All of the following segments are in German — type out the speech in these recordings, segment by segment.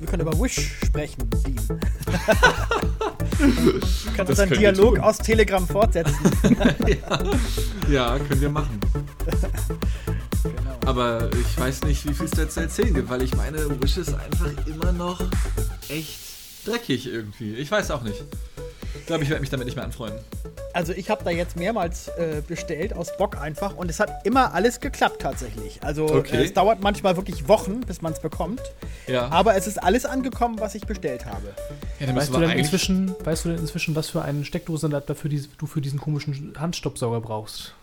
Wir können über Wish sprechen, Dean. wir können unseren Dialog aus Telegram fortsetzen. ja. ja, können wir machen. Genau. Aber ich weiß nicht, wie viel es da zu erzählen gibt, weil ich meine, Wish ist einfach immer noch echt dreckig irgendwie. Ich weiß auch nicht. Ich glaube, ich werde mich damit nicht mehr anfreunden. Also ich habe da jetzt mehrmals äh, bestellt aus Bock einfach und es hat immer alles geklappt tatsächlich. Also okay. äh, es dauert manchmal wirklich Wochen, bis man es bekommt. Ja. Aber es ist alles angekommen, was ich bestellt habe. Ja, weißt, du denn inzwischen, weißt du denn inzwischen, was für einen Steckdosenadapter für die, du für diesen komischen Handstopsauger brauchst?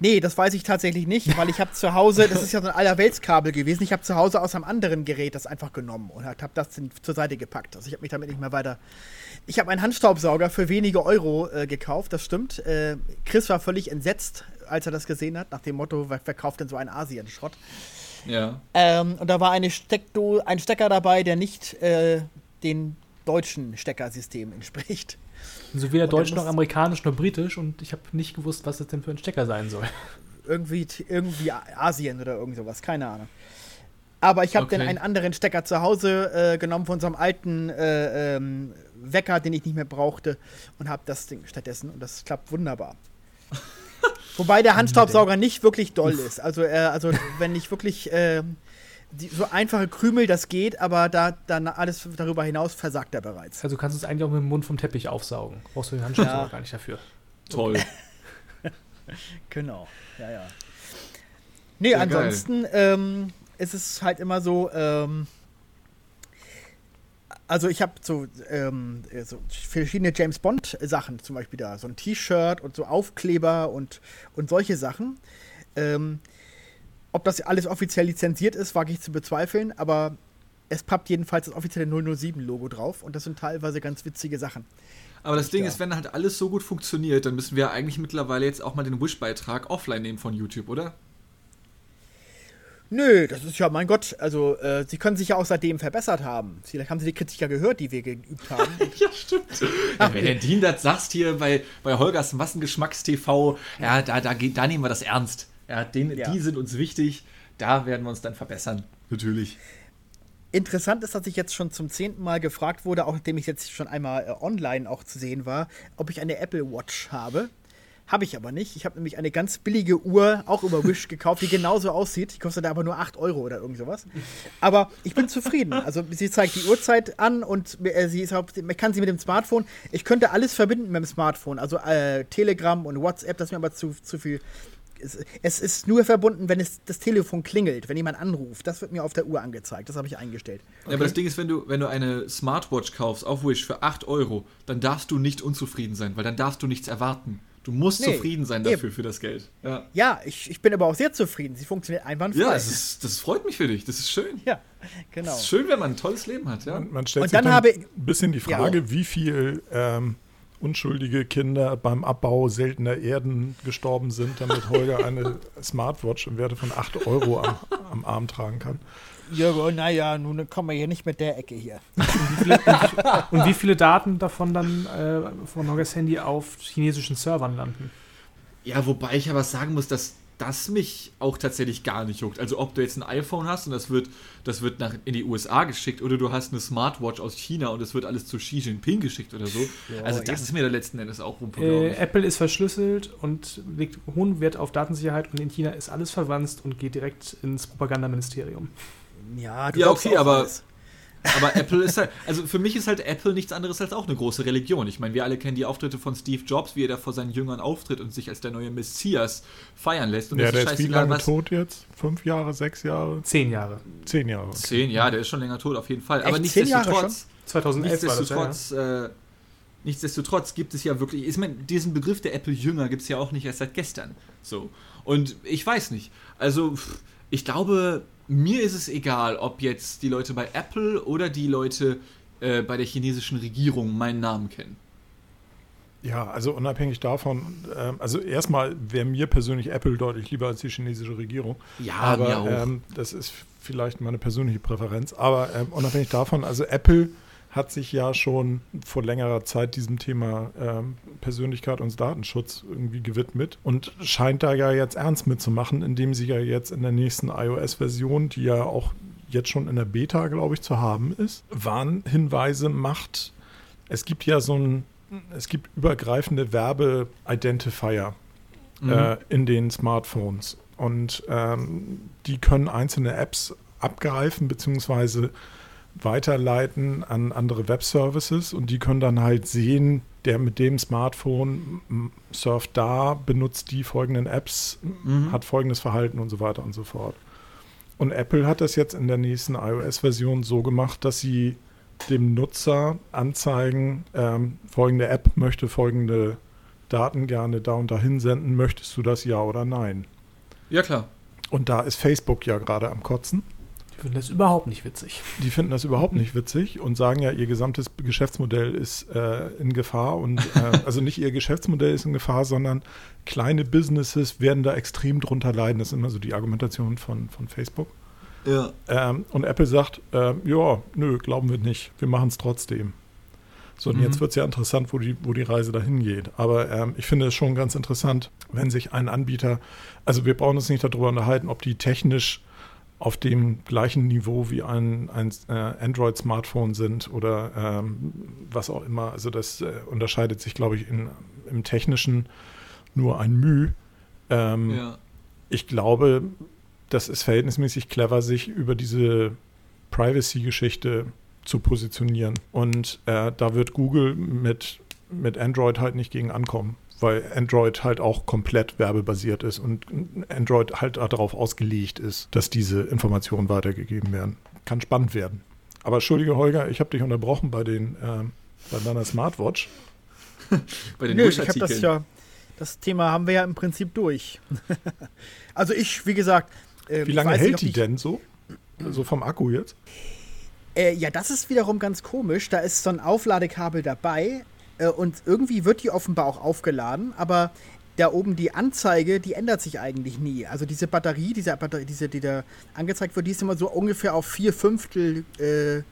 Nee, das weiß ich tatsächlich nicht, weil ich habe zu Hause, das ist ja so ein Allerweltskabel gewesen, ich habe zu Hause aus einem anderen Gerät das einfach genommen und habe das zur Seite gepackt. Also ich habe mich damit nicht mehr weiter. Ich habe einen Handstaubsauger für wenige Euro äh, gekauft, das stimmt. Äh, Chris war völlig entsetzt, als er das gesehen hat, nach dem Motto, wer verkauft denn so einen Asien-Schrott? Ja. Ähm, und da war eine Steckdo ein Stecker dabei, der nicht äh, den deutschen Steckersystem entspricht. Weder Deutsch noch Amerikanisch noch Britisch und ich habe nicht gewusst, was das denn für ein Stecker sein soll. Irgendwie, irgendwie Asien oder irgend sowas, keine Ahnung. Aber ich habe okay. dann einen anderen Stecker zu Hause äh, genommen von unserem alten äh, ähm, Wecker, den ich nicht mehr brauchte und habe das Ding stattdessen und das klappt wunderbar. Wobei der Handstaubsauger nicht wirklich doll ist. Also, äh, also wenn ich wirklich äh, die, so einfache Krümel, das geht, aber da dann alles darüber hinaus versagt er bereits. Also kannst du es eigentlich auch mit dem Mund vom Teppich aufsaugen. Brauchst du den Handschuh ja. gar nicht dafür. Toll. genau, ja, ja. Nee, ja, ansonsten ähm, ist es halt immer so, ähm, also ich habe so, ähm, so, verschiedene James Bond Sachen, zum Beispiel da so ein T-Shirt und so Aufkleber und, und solche Sachen. Ähm, ob das alles offiziell lizenziert ist, wage ich zu bezweifeln, aber es pappt jedenfalls das offizielle 007-Logo drauf und das sind teilweise ganz witzige Sachen. Aber das Ding ja. ist, wenn halt alles so gut funktioniert, dann müssen wir eigentlich mittlerweile jetzt auch mal den Wish-Beitrag offline nehmen von YouTube, oder? Nö, das ist ja, mein Gott, also äh, sie können sich ja auch seitdem verbessert haben. Vielleicht haben sie die Kritik ja gehört, die wir geübt haben. ja, stimmt. Ja, wenn der Dean das sagst hier bei, bei Holgers Massengeschmackstv, ja, da, da, da nehmen wir das ernst. Ja, den, ja. Die sind uns wichtig. Da werden wir uns dann verbessern. Natürlich. Interessant ist, dass ich jetzt schon zum zehnten Mal gefragt wurde, auch nachdem ich jetzt schon einmal äh, online auch zu sehen war, ob ich eine Apple Watch habe. Habe ich aber nicht. Ich habe nämlich eine ganz billige Uhr, auch über Wish, gekauft, die genauso aussieht. Die kostet aber nur 8 Euro oder irgend sowas. Aber ich bin zufrieden. Also sie zeigt die Uhrzeit an und äh, sie ist, man kann sie mit dem Smartphone. Ich könnte alles verbinden mit dem Smartphone. Also äh, Telegram und WhatsApp, das ist mir aber zu, zu viel es, es, ist nur verbunden, wenn es das Telefon klingelt, wenn jemand anruft. Das wird mir auf der Uhr angezeigt. Das habe ich eingestellt. Okay? Ja, aber das Ding ist, wenn du, wenn du eine Smartwatch kaufst auf Wish für 8 Euro, dann darfst du nicht unzufrieden sein, weil dann darfst du nichts erwarten. Du musst nee, zufrieden sein dafür, eben. für das Geld. Ja, ja ich, ich bin aber auch sehr zufrieden. Sie funktioniert einwandfrei. Ja, das, ist, das freut mich für dich. Das ist schön. Ja, genau. Es ist schön, wenn man ein tolles Leben hat. Ja. Man, man stellt Und sich dann, dann ein bisschen die Frage, ja, wie viel ähm, unschuldige Kinder beim Abbau seltener Erden gestorben sind, damit Holger eine Smartwatch im Werte von 8 Euro am, am Arm tragen kann. Ja, naja, nun kommen wir hier nicht mit der Ecke hier. Und wie viele, und wie viele Daten davon dann äh, von Holgers Handy auf chinesischen Servern landen? Ja, wobei ich aber sagen muss, dass das mich auch tatsächlich gar nicht juckt. Also ob du jetzt ein iPhone hast und das wird, das wird nach, in die USA geschickt oder du hast eine Smartwatch aus China und das wird alles zu Xi Jinping geschickt oder so. Ja, also das ja. ist mir da letzten Endes auch Wumpe, äh, Apple ist verschlüsselt und legt hohen Wert auf Datensicherheit und in China ist alles verwandt und geht direkt ins Propagandaministerium. Ja, ja okay, aber alles. Aber Apple ist halt, also für mich ist halt Apple nichts anderes als auch eine große Religion. Ich meine, wir alle kennen die Auftritte von Steve Jobs, wie er da vor seinen Jüngern auftritt und sich als der neue Messias feiern lässt. Und ja, der ist wie lange was, tot jetzt? Fünf Jahre, sechs Jahre? Zehn Jahre. Zehn Jahre. Okay. Zehn, ja, der ist schon länger tot, auf jeden Fall. Echt? Aber nichtsdestotrotz. 2011 nichtsdestotrotz, ja. äh, nichtsdestotrotz gibt es ja wirklich, ich meine, diesen Begriff der Apple-Jünger gibt es ja auch nicht erst seit gestern. So. Und ich weiß nicht. Also, ich glaube, mir ist es egal, ob jetzt die Leute bei Apple oder die Leute äh, bei der chinesischen Regierung meinen Namen kennen. Ja, also unabhängig davon, äh, also erstmal wäre mir persönlich Apple deutlich lieber als die chinesische Regierung. Ja, aber mir auch. Ähm, das ist vielleicht meine persönliche Präferenz. Aber ähm, unabhängig davon, also Apple hat sich ja schon vor längerer Zeit diesem Thema ähm, Persönlichkeit und Datenschutz irgendwie gewidmet und scheint da ja jetzt ernst mitzumachen, indem sie ja jetzt in der nächsten iOS-Version, die ja auch jetzt schon in der Beta, glaube ich, zu haben ist, Warnhinweise macht. Es gibt ja so ein, es gibt übergreifende Werbe-Identifier Mhm. äh, in den Smartphones. Und ähm, die können einzelne Apps abgreifen bzw. weiterleiten an andere Web-Services und die können dann halt sehen, der mit dem Smartphone surft da, benutzt die folgenden Apps, Mhm. hat folgendes Verhalten und so weiter und so fort. Und Apple hat das jetzt in der nächsten iOS-Version so gemacht, dass sie dem Nutzer anzeigen, ähm, folgende App möchte folgende Daten gerne da und dahin senden, möchtest du das ja oder nein? Ja, klar. Und da ist Facebook ja gerade am Kotzen. Ich finde das überhaupt nicht witzig. Die finden das überhaupt nicht witzig und sagen ja, ihr gesamtes Geschäftsmodell ist äh, in Gefahr. Und äh, also nicht ihr Geschäftsmodell ist in Gefahr, sondern kleine Businesses werden da extrem drunter leiden. Das ist immer so die Argumentation von, von Facebook. Ja. Ähm, und Apple sagt, ähm, ja, nö, glauben wir nicht. Wir machen es trotzdem. So, und Mhm. jetzt wird es ja interessant, wo die, wo die Reise dahin geht. Aber ähm, ich finde es schon ganz interessant, wenn sich ein Anbieter, also wir brauchen uns nicht darüber unterhalten, ob die technisch auf dem gleichen Niveau wie ein, ein äh, Android-Smartphone sind oder ähm, was auch immer. Also das äh, unterscheidet sich, glaube ich, in, im Technischen nur ein Mühe. Ähm, ja. ich glaube, das ist verhältnismäßig clever, sich über diese Privacy-Geschichte zu positionieren. Und äh, da wird Google mit, mit Android halt nicht gegen ankommen, weil Android halt auch komplett werbebasiert ist und Android halt darauf ausgelegt ist, dass diese Informationen weitergegeben werden. Kann spannend werden. Aber entschuldige, Holger, ich habe dich unterbrochen bei, den, ähm, bei deiner Smartwatch. Bei den Nö, ich habe das ja, das Thema haben wir ja im Prinzip durch. also ich, wie gesagt, äh, Wie lange hält die denn so? So vom Akku jetzt? Äh, ja, das ist wiederum ganz komisch. Da ist so ein Aufladekabel dabei äh, und irgendwie wird die offenbar auch aufgeladen, aber da oben die Anzeige, die ändert sich eigentlich nie. Also diese Batterie, diese Batterie, diese, die da angezeigt wird, die ist immer so ungefähr auf vier Fünftel äh,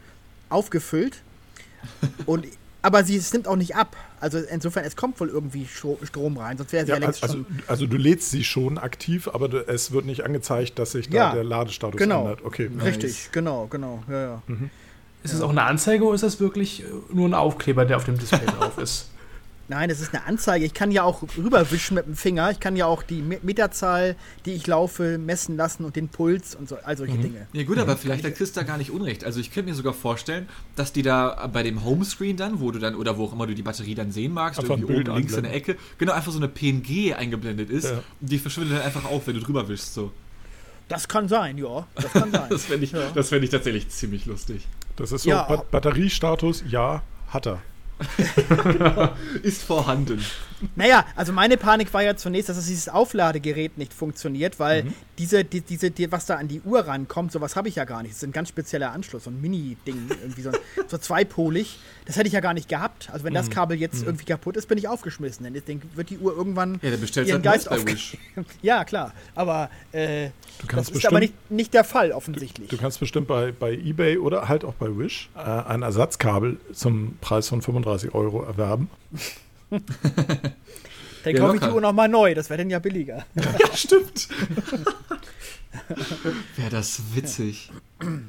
aufgefüllt. Und aber sie es nimmt auch nicht ab. Also insofern, es kommt wohl irgendwie Stro- Strom rein, sonst wäre sie ja, Ja, längst also, schon. also du lädst sie schon aktiv, aber es wird nicht angezeigt, dass sich da Ja, der Ladestatus genau. ändert. Okay. Richtig, genau, genau. Ja, ja. Ist es auch eine Anzeige oder ist das wirklich äh, nur ein Aufkleber, der auf dem Display drauf ist? Nein, das ist eine Anzeige. Ich kann ja auch rüberwischen mit dem Finger. Ich kann ja auch die Me- Meterzahl, die ich laufe, messen lassen und den Puls und so, all solche Dinge. Ja gut, aber vielleicht hat Chris da gar nicht unrecht. Also ich könnte mir sogar vorstellen, dass die da bei dem Homescreen dann, wo du dann, oder wo auch immer du die Batterie dann sehen magst, Einfach ein irgendwie oben links in der. Ecke, genau, einfach so eine PNG eingeblendet ist. Ja. Die verschwindet dann einfach auf, wenn du drüber wischst. So. Das kann sein, ja. Das kann sein. Das fände ich, Ja. das fänd ich tatsächlich ziemlich lustig. Das ist so Ja. Ba Batteriestatus, ja, hat er. Ist vorhanden. Naja, also meine Panik war ja zunächst, dass dieses Aufladegerät nicht funktioniert, weil Mhm. diese, die, diese, die, was da an die Uhr rankommt, sowas habe ich ja gar nicht. Das ist ein ganz spezieller Anschluss, so ein Mini-Ding, irgendwie so, so zweipolig. Das hätte ich ja gar nicht gehabt. Also wenn Mhm. das Kabel jetzt irgendwie kaputt ist, bin ich aufgeschmissen. Denn ich denke, wird die Uhr irgendwann Ja, der bestellt ihren halt Geist auf. Wish. ja, klar. Aber äh, Du das kannst ist bestimmt, aber nicht, nicht der Fall, offensichtlich. du kannst bestimmt bei, bei eBay oder halt auch bei Wish äh, ein Ersatzkabel zum Preis von 35 Euro erwerben. Dann Ja, kaufe ich die. Uhr nochmal neu. Das wäre dann ja billiger. Ja, stimmt. Wäre das witzig.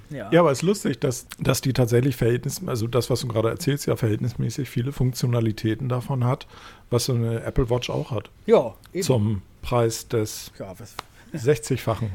Ja. Ja, aber es ist lustig, dass, dass die tatsächlich Verhältnis, also das, was du gerade erzählst, ja verhältnismäßig viele Funktionalitäten davon hat, was so eine Apple Watch auch hat. Ja, eben. Zum Preis des ja was, 60-fachen.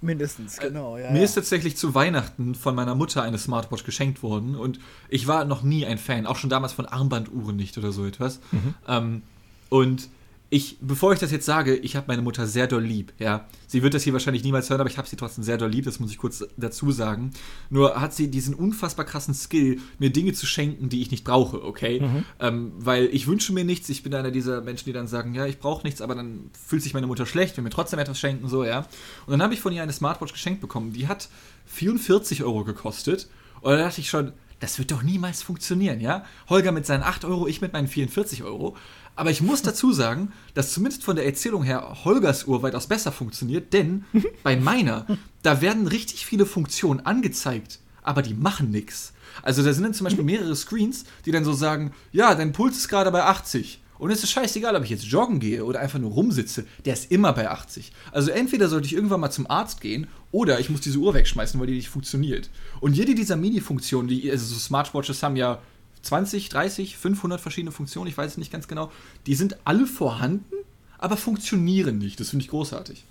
Mindestens, genau. Ja, Mir ja. ist tatsächlich zu Weihnachten von meiner Mutter eine Smartwatch geschenkt worden und ich war noch nie ein Fan, auch schon damals von Armbanduhren nicht oder so etwas. Ähm, und ich, bevor ich das jetzt sage, ich habe meine Mutter sehr doll lieb, ja. Sie wird das hier wahrscheinlich niemals hören, aber ich habe sie trotzdem sehr doll lieb, das muss ich kurz dazu sagen. Nur hat sie diesen unfassbar krassen Skill, mir Dinge zu schenken, die ich nicht brauche, okay? Ähm, weil ich wünsche mir nichts, ich bin einer dieser Menschen, die dann sagen, ja, ich brauche nichts, aber dann fühlt sich meine Mutter schlecht, will mir trotzdem etwas schenken, so, ja. Und dann habe ich von ihr eine Smartwatch geschenkt bekommen, die hat 44 Euro gekostet. Und da dachte ich schon, das wird doch niemals funktionieren, ja? Holger mit seinen 8 Euro, ich mit meinen 44 Euro. Aber ich muss dazu sagen, dass zumindest von der Erzählung her Holgers Uhr weitaus besser funktioniert, denn bei meiner, da werden richtig viele Funktionen angezeigt, aber die machen nichts. Also da sind dann zum Beispiel mehrere Screens, die dann so sagen, ja, dein Puls ist gerade bei 80. Und es ist scheißegal, ob ich jetzt joggen gehe oder einfach nur rumsitze, der ist immer bei 80. Also entweder sollte ich irgendwann mal zum Arzt gehen oder ich muss diese Uhr wegschmeißen, weil die nicht funktioniert. Und jede dieser Mini-Funktionen, die, also so Smartwatches haben ja 20, 30, 500 verschiedene Funktionen, ich weiß es nicht ganz genau, die sind alle vorhanden, aber funktionieren nicht. Das finde ich großartig.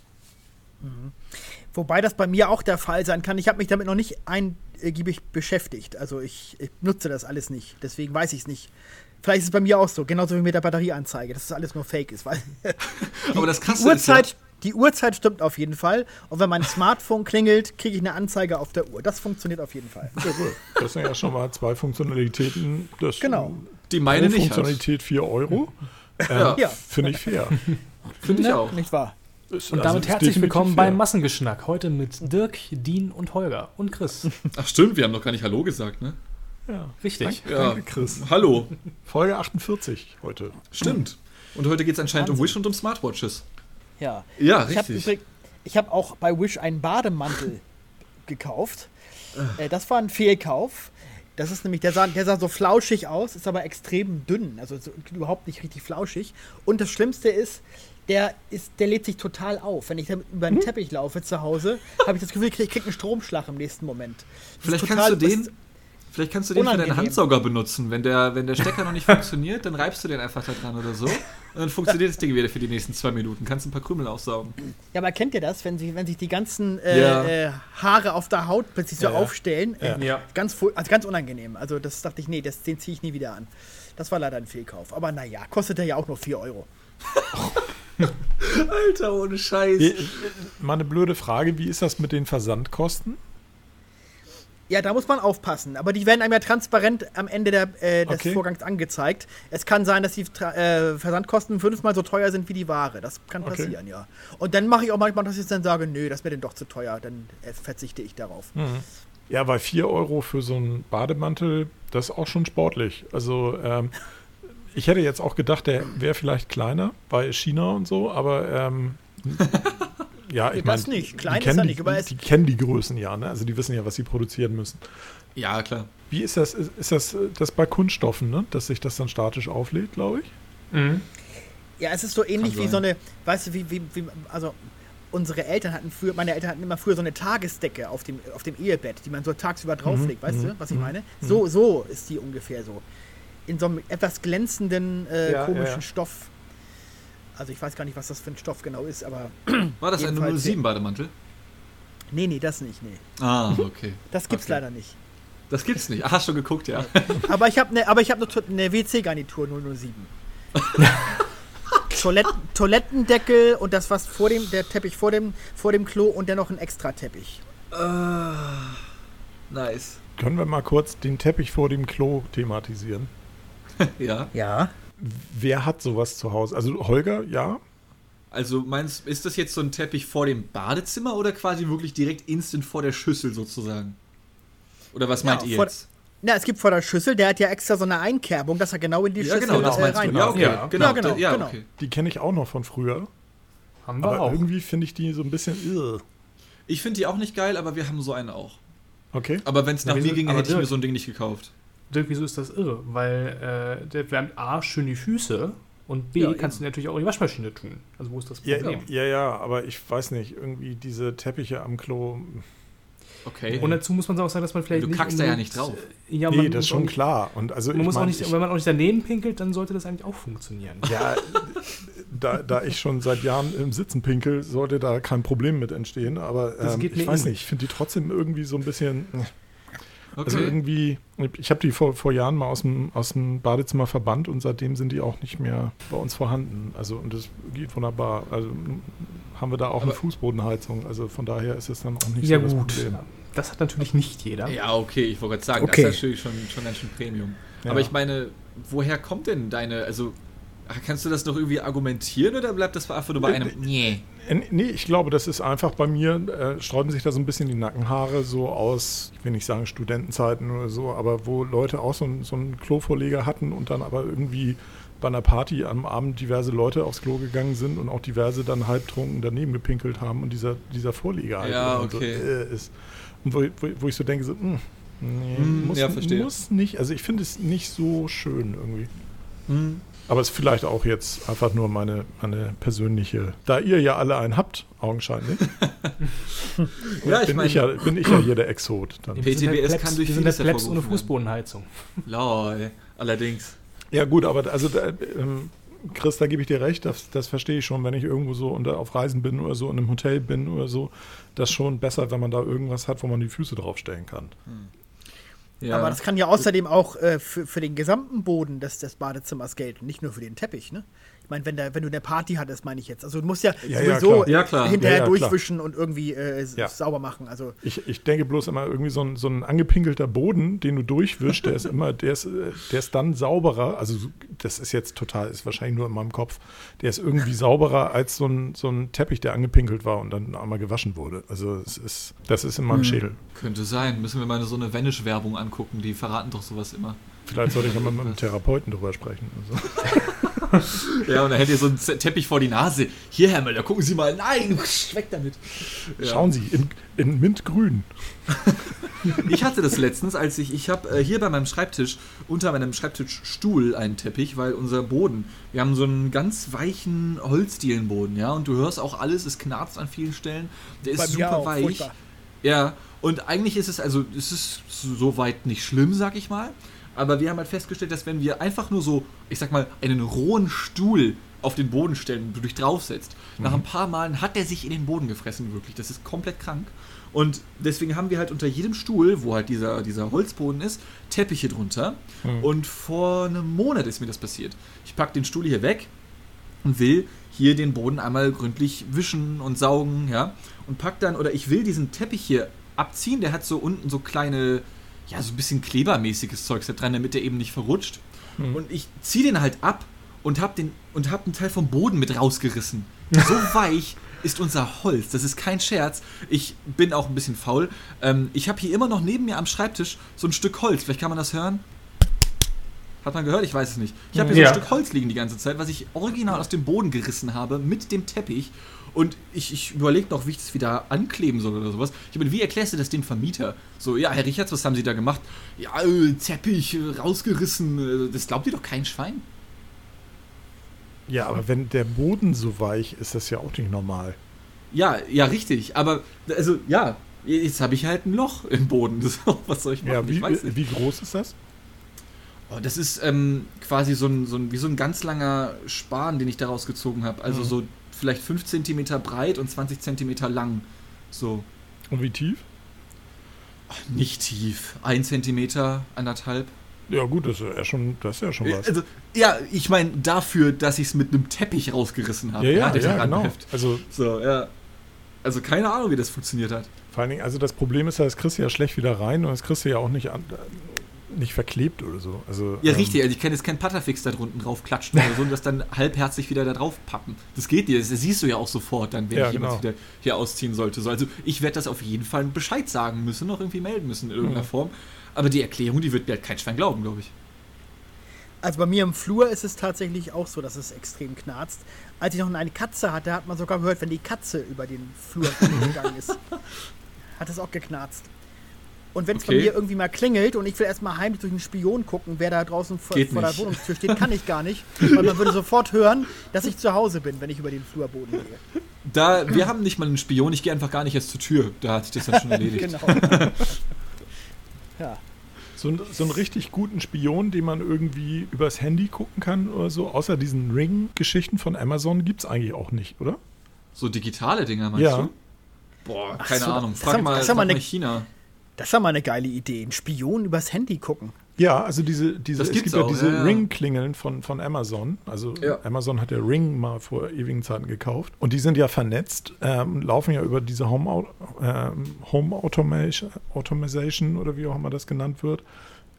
Wobei das bei mir auch der Fall sein kann. Ich habe mich damit noch nicht eingiebig beschäftigt. Also ich, ich nutze das alles nicht. Deswegen weiß ich es nicht. Vielleicht ist es bei mir auch so, genauso wie mit der Batterieanzeige, dass das alles nur Fake ist. Weil aber das die Krasse ist ja, Uhrzeit, die Uhrzeit stimmt auf jeden Fall. Und wenn mein Smartphone klingelt, kriege ich eine Anzeige auf der Uhr. Das funktioniert auf jeden Fall. Ja, gut. Das sind ja schon mal zwei Funktionalitäten. Das Genau. die meine nicht. Funktionalität 4 Euro. Äh, Ja. Finde ich fair. Finde ich Ja, auch. Nicht wahr? Ist- Und also damit herzlich willkommen fair. beim Massengeschnack. Heute mit Dirk, Dean und Holger und Chris. Ach stimmt, wir haben noch gar nicht Hallo gesagt, ne? Ja. Richtig. Ja. Danke, Chris. Hallo. Folge 48 heute. Stimmt. Und heute geht es anscheinend um Wahnsinn. Wish und um Smartwatches. Ja. Ja, Ich habe richtig. ich hab auch bei Wish einen Bademantel gekauft. Äh, das war ein Fehlkauf. Das ist nämlich, der sah, der sah so flauschig aus, ist aber extrem dünn, also so, überhaupt nicht richtig flauschig. Und das Schlimmste ist, der, ist, der lädt sich total auf. Wenn ich damit über den Teppich laufe zu Hause, habe ich das Gefühl, ich kriege krieg einen Stromschlag im nächsten Moment. Das Vielleicht ist kannst du total- den, vielleicht kannst du den für deinen unangenehm. Handsauger benutzen. Wenn der, wenn der Stecker noch nicht funktioniert, dann reibst du den einfach da dran oder so. Und dann funktioniert das Ding wieder für die nächsten zwei Minuten. Kannst ein paar Krümel aussaugen. Ja, aber kennt ihr das, wenn, sie, wenn sich die ganzen äh, Ja. äh, Haare auf der Haut plötzlich so Ja, ja. aufstellen? Äh, Ja. Ganz, fu- also ganz unangenehm. Also das dachte ich, nee, das, den ziehe ich nie wieder an. Das war leider ein Fehlkauf. Aber naja, kostet ja auch nur 4 Euro. Alter, ohne Scheiß. Äh, Mal eine blöde Frage, wie ist das mit den Versandkosten? Ja, da muss man aufpassen. Aber die werden einem ja transparent am Ende der, äh, des Okay. Vorgangs angezeigt. Es kann sein, dass die äh, Versandkosten fünfmal so teuer sind wie die Ware. Das kann Okay. passieren, ja. Und dann mache ich auch manchmal, dass ich dann sage, nö, das mir denn doch zu teuer. Dann äh, verzichte ich darauf. Ja, weil 4 Euro für so einen Bademantel, das ist auch schon sportlich. Also, ähm, ich hätte jetzt auch gedacht, der wäre vielleicht kleiner bei China und so, aber ähm, ja, ich Nee, meine, das nicht. die, Klein ist kennen er die, nicht, aber es- die kennen die Größen ja, ne? Also die wissen ja, was sie produzieren müssen. Ja, klar. Wie ist das? Ist, ist das das bei Kunststoffen, ne? Dass sich das dann statisch auflädt, glaube ich? Mhm. Ja, es ist so ähnlich Kann wie sein. so eine, weißt du, wie, wie, wie, also unsere Eltern hatten früher, meine Eltern hatten immer früher so eine Tagesdecke auf dem, auf dem Ehebett, die man so tagsüber drauflegt, weißt du, was ich meine? So, so ist die ungefähr so. In so einem etwas glänzenden, äh, Ja, komischen ja, ja. Stoff. Also ich weiß gar nicht, was das für ein Stoff genau ist, aber War das ein Jedenfalls- 07 Bademantel? nee, nee, das nicht, nee. Ah, okay. Das gibt's Okay. leider nicht. Das gibt's nicht. Ach, hast schon geguckt, ja. Aber ich habe eine, aber ich habe eine WC-Garnitur 007. Toilet Toilettendeckel und das was vor dem der Teppich vor dem vor dem Klo und dann noch ein extra Teppich. nice. Können wir mal kurz den Teppich vor dem Klo thematisieren? Ja. Ja. Wer hat sowas zu Hause? Also Holger, ja? Also meinst ist das jetzt so ein Teppich vor dem Badezimmer oder quasi wirklich direkt instant vor der Schüssel sozusagen? Oder was Ja, meint ihr vor- jetzt? Na, es gibt vor der Schüssel, der hat ja extra so eine Einkerbung, dass er genau in die Ja, Schüssel genau, das äh, reinpasst. Ja, okay. Ja. Genau, Ja, genau, da- ja, genau. okay. Die kenne ich auch noch von früher. Haben wir Aber auch. irgendwie finde ich die so ein bisschen irre. Ich finde die auch nicht geil, aber wir haben so eine auch. Okay. Aber wenn es nach Ja, mir wieso- ging, aber hätte ich mir so ein Ding nicht gekauft. Dirk, wieso ist das irre? Weil äh, der wärmt A, schön die Füße und B, Ja, kannst du natürlich auch in die Waschmaschine tun. Also wo ist das Ja, Problem? ja, ja, aber ich weiß nicht, irgendwie diese Teppiche am Klo. Okay. Und dazu muss man auch sagen, dass man vielleicht Du nicht kackst da ja nicht drauf. Ja, nee, das ist auch schon nicht- klar. Und also Man ich muss auch mein, nicht, ich, wenn man auch nicht daneben pinkelt, dann sollte das eigentlich auch funktionieren. ja, da, da ich schon seit Jahren im Sitzen pinkel, sollte da kein Problem mit entstehen. Aber Das ähm, geht ich weiß nicht, ich finde die trotzdem irgendwie so ein bisschen. Also okay. irgendwie, ich habe die vor, vor Jahren mal aus dem, aus dem Badezimmer verbannt und seitdem sind die auch nicht mehr bei uns vorhanden. Also und das geht wunderbar. Also haben wir da auch eine Aber- Fußbodenheizung. Also von daher ist es dann auch nicht Ja so das gut, Problem. das hat natürlich nicht jeder. Ja, okay, ich wollte gerade sagen, Okay. das ist natürlich schon, schon ganz schön Premium. Ja. Aber ich meine, woher kommt denn deine, also kannst du das noch irgendwie argumentieren oder bleibt das einfach nur bei einem Nee? Äh, Nee, ich glaube, das ist einfach bei mir, äh, sträuben sich da so ein bisschen die Nackenhaare so aus, ich will nicht sagen Studentenzeiten oder so, aber wo Leute auch so, einen- so einen Klovorleger hatten und dann aber irgendwie bei einer Party am Abend diverse Leute aufs Klo gegangen sind und auch diverse dann halbtrunken daneben gepinkelt haben und dieser, dieser Vorleger halt Ja, immer so, okay. äh, ist. Und wo, wo, wo ich so denke, so, mh, nee, Hm, muss, ja, verstehe. muss nicht, also ich finde es nicht so schön irgendwie. Hm. Aber es ist vielleicht auch jetzt einfach nur meine, meine persönliche, da ihr ja alle einen habt, augenscheinlich, Ja, ich bin, mein- ich ja, bin ich ja hier der Exot. Dann. Halt PTBS Plebs- kann durch Wir sind der vieles Plebs ohne. Fußbodenheizung. Lol, allerdings. Ja gut, aber also da, ähm, Chris, da gebe ich dir recht, das, das verstehe ich schon, wenn ich irgendwo so unter, auf Reisen bin oder so in einem Hotel bin oder so, das ist schon besser, wenn man da irgendwas hat, wo man die Füße draufstellen kann. Ja. Aber das kann ja außerdem auch äh, für, für den gesamten Boden des, des Badezimmers gelten, nicht nur für den Teppich, ne? Ich meine, wenn, wenn du eine Party hattest, meine ich jetzt. Also du musst ja, Ja, ja, sowieso klar. Ja, klar. hinterher Ja, ja, klar. durchwischen und irgendwie äh, sauber machen. Also Ich, ich denke bloß immer irgendwie so ein, so ein angepinkelter Boden, den du durchwischst, der ist immer, der ist, äh, der ist dann sauberer. Also so- das ist jetzt total, ist wahrscheinlich nur in meinem Kopf. Der ist irgendwie sauberer als so ein, so ein Teppich, der angepinkelt war und dann einmal gewaschen wurde. Also es ist, das ist in meinem Schädel. Könnte sein. Müssen wir mal so eine Vanish-Werbung angucken. Die verraten doch sowas immer. Vielleicht sollte ich ja mal mit einem Therapeuten drüber sprechen. Also. Ja, und dann hält ihr so einen Teppich vor die Nase. Hier, Herr Müller, gucken Sie mal. Nein, weg damit. Ja. Schauen Sie, in, in Mintgrün. Ich hatte das letztens, als ich, ich habe äh, hier bei meinem Schreibtisch, unter meinem Schreibtischstuhl einen Teppich, weil unser Boden, wir haben so einen ganz weichen Holzdielenboden, ja, und du hörst auch alles, es knarzt an vielen Stellen. Der ist super auch weich. furchtbar. Ja, und eigentlich ist es, also es ist soweit nicht schlimm, sag ich mal. Aber wir haben halt festgestellt, dass wenn wir einfach nur so, ich sag mal, einen rohen Stuhl auf den Boden stellen und du dich draufsetzt, nach ein paar Malen hat der sich in den Boden gefressen, wirklich. Das ist komplett krank. Und deswegen haben wir halt unter jedem Stuhl, wo halt dieser, dieser Holzboden ist, Teppiche drunter. Und vor einem Monat ist mir das passiert. Ich pack den Stuhl hier weg und will hier den Boden einmal gründlich wischen und saugen, ja. Und pack dann, oder ich will diesen Teppich hier abziehen, der hat so unten so kleine, ja, so ein bisschen klebermäßiges Zeugs da dran, damit der eben nicht verrutscht. Und ich ziehe den halt ab und hab den und hab einen Teil vom Boden mit rausgerissen. So weich ist unser Holz. Das ist kein Scherz. Ich bin auch ein bisschen faul. Ähm, ich habe hier immer noch neben mir am Schreibtisch so ein Stück Holz. Vielleicht kann man das hören. Hat man gehört? Ich weiß es nicht. Ich habe hier Ja. so ein Stück Holz liegen die ganze Zeit, was ich original aus dem Boden gerissen habe mit dem Teppich. Und ich, ich überlege noch, wie ich das wieder ankleben soll oder sowas. Ich meine, wie erklärst du das dem Vermieter? So, ja, Herr Richards, was haben Sie da gemacht? Ja, äh, Teppich äh, rausgerissen. Äh, das glaubt ihr doch kein Schwein. Ja, aber wenn der Boden so weich ist, das ja auch nicht normal. Ja, ja, richtig. Aber, also, ja, jetzt habe ich halt ein Loch im Boden. Das, was soll ich machen? Ja, ich wie, weiß nicht. wie groß ist das? Oh, das ist ähm, quasi so ein, so ein, wie so ein ganz langer Span, den ich daraus gezogen habe. Also Mhm. so vielleicht 5 cm breit und 20 cm lang. So. Und wie tief? Nicht tief. 1 cm, anderthalb. Ja, gut, das ist ja schon, das ist ja schon was. Also, ja, ich meine, dafür, dass ich es mit einem Teppich rausgerissen habe. ja, ja, der ja, daran genau. Also So, ja. Also keine Ahnung, wie das funktioniert hat. vor allen Dingen, also das Problem ist ja, das kriegst du ja schlecht wieder rein und das kriegst du ja auch nicht, an, nicht verklebt oder so. Also, Ja, ähm, richtig. Also ich kann jetzt keinen Patterfix da drunten drauf klatschen oder so und das dann halbherzig wieder da drauf pappen. Das geht dir. Das siehst du ja auch sofort dann, wenn Ja, ich jemand genau. wieder hier ausziehen sollte. So, also ich werde das auf jeden Fall Bescheid sagen müssen, noch irgendwie melden müssen in irgendeiner Mhm. Form. Aber die Erklärung, die wird mir halt kein Schwein glauben, glaube ich. Also bei mir im Flur ist es tatsächlich auch so, dass es extrem knarzt. Als ich noch eine Katze hatte, hat man sogar gehört, wenn die Katze über den Flur gegangen ist. Hat es auch geknarzt. Und wenn es bei Okay. mir irgendwie mal klingelt und ich will erstmal heimlich durch den Spion gucken, wer da draußen vor, vor der. Wohnungstür steht, kann ich gar nicht. Weil man würde sofort hören, dass ich zu Hause bin, wenn ich über den Flurboden gehe. Da, wir haben nicht mal einen Spion, ich gehe einfach gar nicht erst zur Tür. Da hat sich das dann schon erledigt. genau. ja. So, ein- so einen richtig guten Spion, den man irgendwie übers Handy gucken kann oder so, außer diesen Ring-Geschichten von Amazon, gibt es eigentlich auch nicht, oder? So digitale Dinger, meinst Ja. du? Boah, keine so, Ahnung. das Frag haben- mal, das frag mal China. Das war mal eine geile Idee. Ein Spion übers Handy gucken. Ja, also diese, diese es gibt ja auch, diese ja, ja. Ring-Klingeln von, von Amazon. Also Ja. Amazon hat ja Ring mal vor ewigen Zeiten gekauft. Und die sind ja vernetzt, ähm, laufen ja über diese Home, ähm, Home Automation, Automation oder wie auch immer das genannt wird.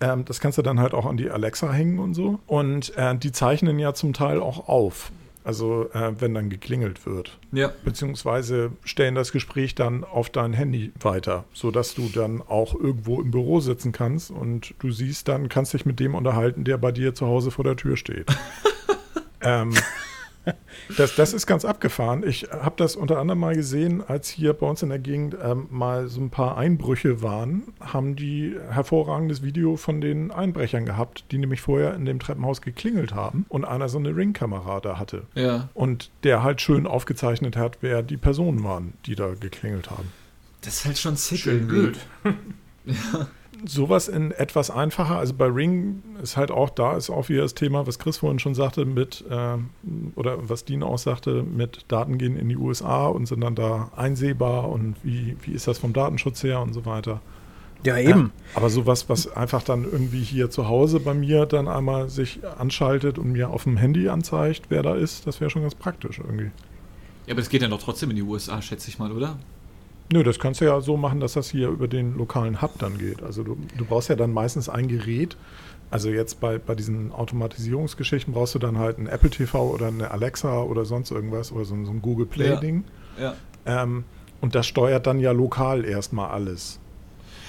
Ähm, das kannst du dann halt auch an die Alexa hängen und so. Und äh, die zeichnen ja zum Teil auch auf. Also äh, wenn dann geklingelt wird. Ja. Beziehungsweise stellen das Gespräch dann auf dein Handy weiter, sodass du dann auch irgendwo im Büro sitzen kannst und du siehst dann, kannst dich mit dem unterhalten, der bei dir zu Hause vor der Tür steht. ähm, Das, das ist ganz abgefahren. Ich habe das unter anderem mal gesehen, als hier bei uns in der Gegend ähm, mal so ein paar Einbrüche waren, haben die hervorragendes Video von den Einbrechern gehabt, die nämlich vorher in dem Treppenhaus geklingelt haben und einer so eine Ringkamera da hatte. Ja. Und der halt schön aufgezeichnet hat, wer die Personen waren, die da geklingelt haben. Das ist halt schon sick Schön blöd. sowas in etwas einfacher. Also bei Ring ist halt auch da, ist auch wieder das Thema, was Chris vorhin schon sagte, mit, äh, oder was Dean auch sagte, mit Daten gehen in die USA und sind dann da einsehbar und wie, wie ist das vom Datenschutz her und so weiter. Ja, eben. Ja, aber sowas, was einfach dann irgendwie hier zu Hause bei mir dann einmal sich anschaltet und mir auf dem Handy anzeigt, wer da ist, das wäre schon ganz praktisch irgendwie. Ja, aber es geht ja doch trotzdem in die USA, schätze ich mal, oder? Nö, das kannst du ja so machen, dass das hier über den lokalen Hub dann geht. Also du, du brauchst ja dann meistens ein Gerät. Also jetzt bei, bei diesen Automatisierungsgeschichten brauchst du dann halt ein Apple TV oder eine Alexa oder sonst irgendwas oder so, ein- so ein Google Play-Ding. Ja. Ähm, und das steuert dann ja lokal erstmal alles.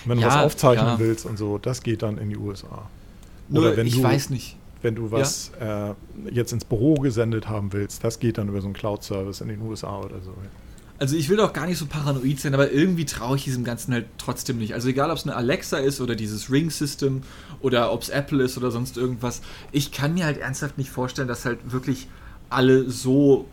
Wenn du Ja, was aufzeichnen ja. willst und so, das geht dann in die USA. Nur, Oder wenn ich du- weiß nicht. Wenn du was äh, jetzt ins Büro gesendet haben willst, das geht dann über so einen Cloud-Service in den USA oder so. Also ich will doch gar nicht so paranoid sein, aber irgendwie traue ich diesem Ganzen halt trotzdem nicht. Also egal, ob es eine Alexa ist oder dieses Ring-System oder ob es Apple ist oder sonst irgendwas. Ich kann mir halt ernsthaft nicht vorstellen, dass halt wirklich alle so,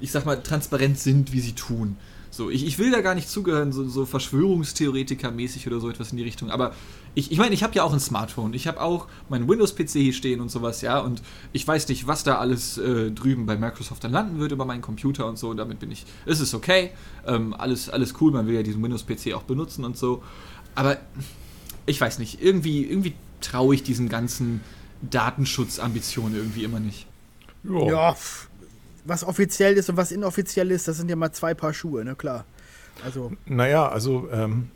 ich sag mal, transparent sind, wie sie tun. So, ich, ich will da gar nicht zugehören, so, so Verschwörungstheoretiker-mäßig oder so etwas in die Richtung. Aber ich meine, ich, mein, ich habe ja auch ein Smartphone. Ich habe auch meinen Windows-PC hier stehen und sowas, ja. Und ich weiß nicht, was da alles äh, drüben bei Microsoft dann landen wird über meinen Computer und so. Und damit bin ich, es ist okay. Ähm, alles, alles cool, man will ja diesen Windows-PC auch benutzen und so. Aber ich weiß nicht, irgendwie, irgendwie traue ich diesen ganzen Datenschutzambitionen irgendwie immer nicht. Ja, pff, was offiziell ist und was inoffiziell ist, das sind ja mal zwei Paar Schuhe, ne, klar. Also, Naja, also ähm,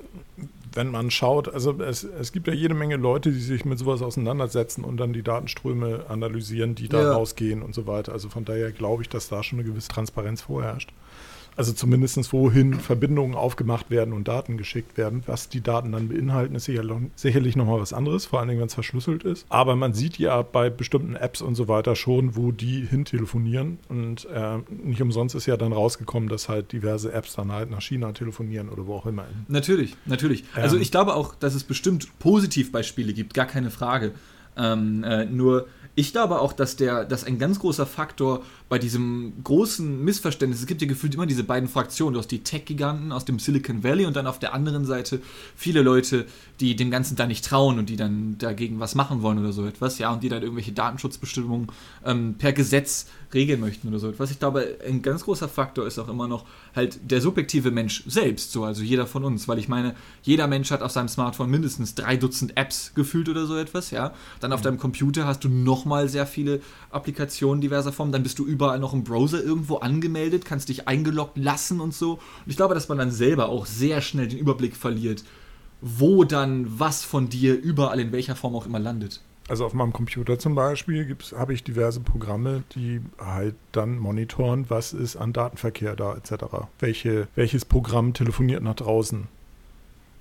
wenn man schaut, also es, es gibt ja jede Menge Leute, die sich mit sowas auseinandersetzen und dann die Datenströme analysieren, die da Ja. rausgehen und so weiter. Also von daher glaube ich, dass da schon eine gewisse Transparenz vorherrscht. Also zumindest wohin Verbindungen aufgemacht werden und Daten geschickt werden. Was die Daten dann beinhalten, ist sicher, sicherlich nochmal was anderes, vor allen Dingen, wenn es verschlüsselt ist. Aber man sieht ja bei bestimmten Apps und so weiter schon, wo die hintelefonieren. Und äh, nicht umsonst ist ja dann rausgekommen, dass halt diverse Apps dann halt nach China telefonieren oder wo auch immer. Natürlich, natürlich. Also Ähm. ich glaube auch, dass es bestimmt Positivbeispiele gibt, gar keine Frage. Ähm, äh, nur ich glaube auch, dass der, dass ein ganz großer Faktor bei diesem großen Missverständnis, es gibt ja gefühlt immer diese beiden Fraktionen, du hast die Tech-Giganten aus dem Silicon Valley und dann auf der anderen Seite viele Leute, die dem Ganzen da nicht trauen und die dann dagegen was machen wollen oder so etwas, ja, und die dann irgendwelche Datenschutzbestimmungen ähm, per Gesetz regeln möchten oder so etwas. Ich glaube, ein ganz großer Faktor ist auch immer noch halt der subjektive Mensch selbst, so, also jeder von uns, weil ich meine, jeder Mensch hat auf seinem Smartphone mindestens drei Dutzend Apps gefühlt oder so etwas, ja. Dann auf deinem Computer hast du nochmal sehr viele Applikationen diverser Formen, dann bist du überall noch im Browser irgendwo angemeldet, kannst dich eingeloggt lassen und so. Und ich glaube, dass man dann selber auch sehr schnell den Überblick verliert, wo dann was von dir überall in welcher Form auch immer landet. Also auf meinem Computer zum Beispiel habe ich diverse Programme, die halt dann monitoren, was ist an Datenverkehr da etc. Welche, welches Programm telefoniert nach draußen.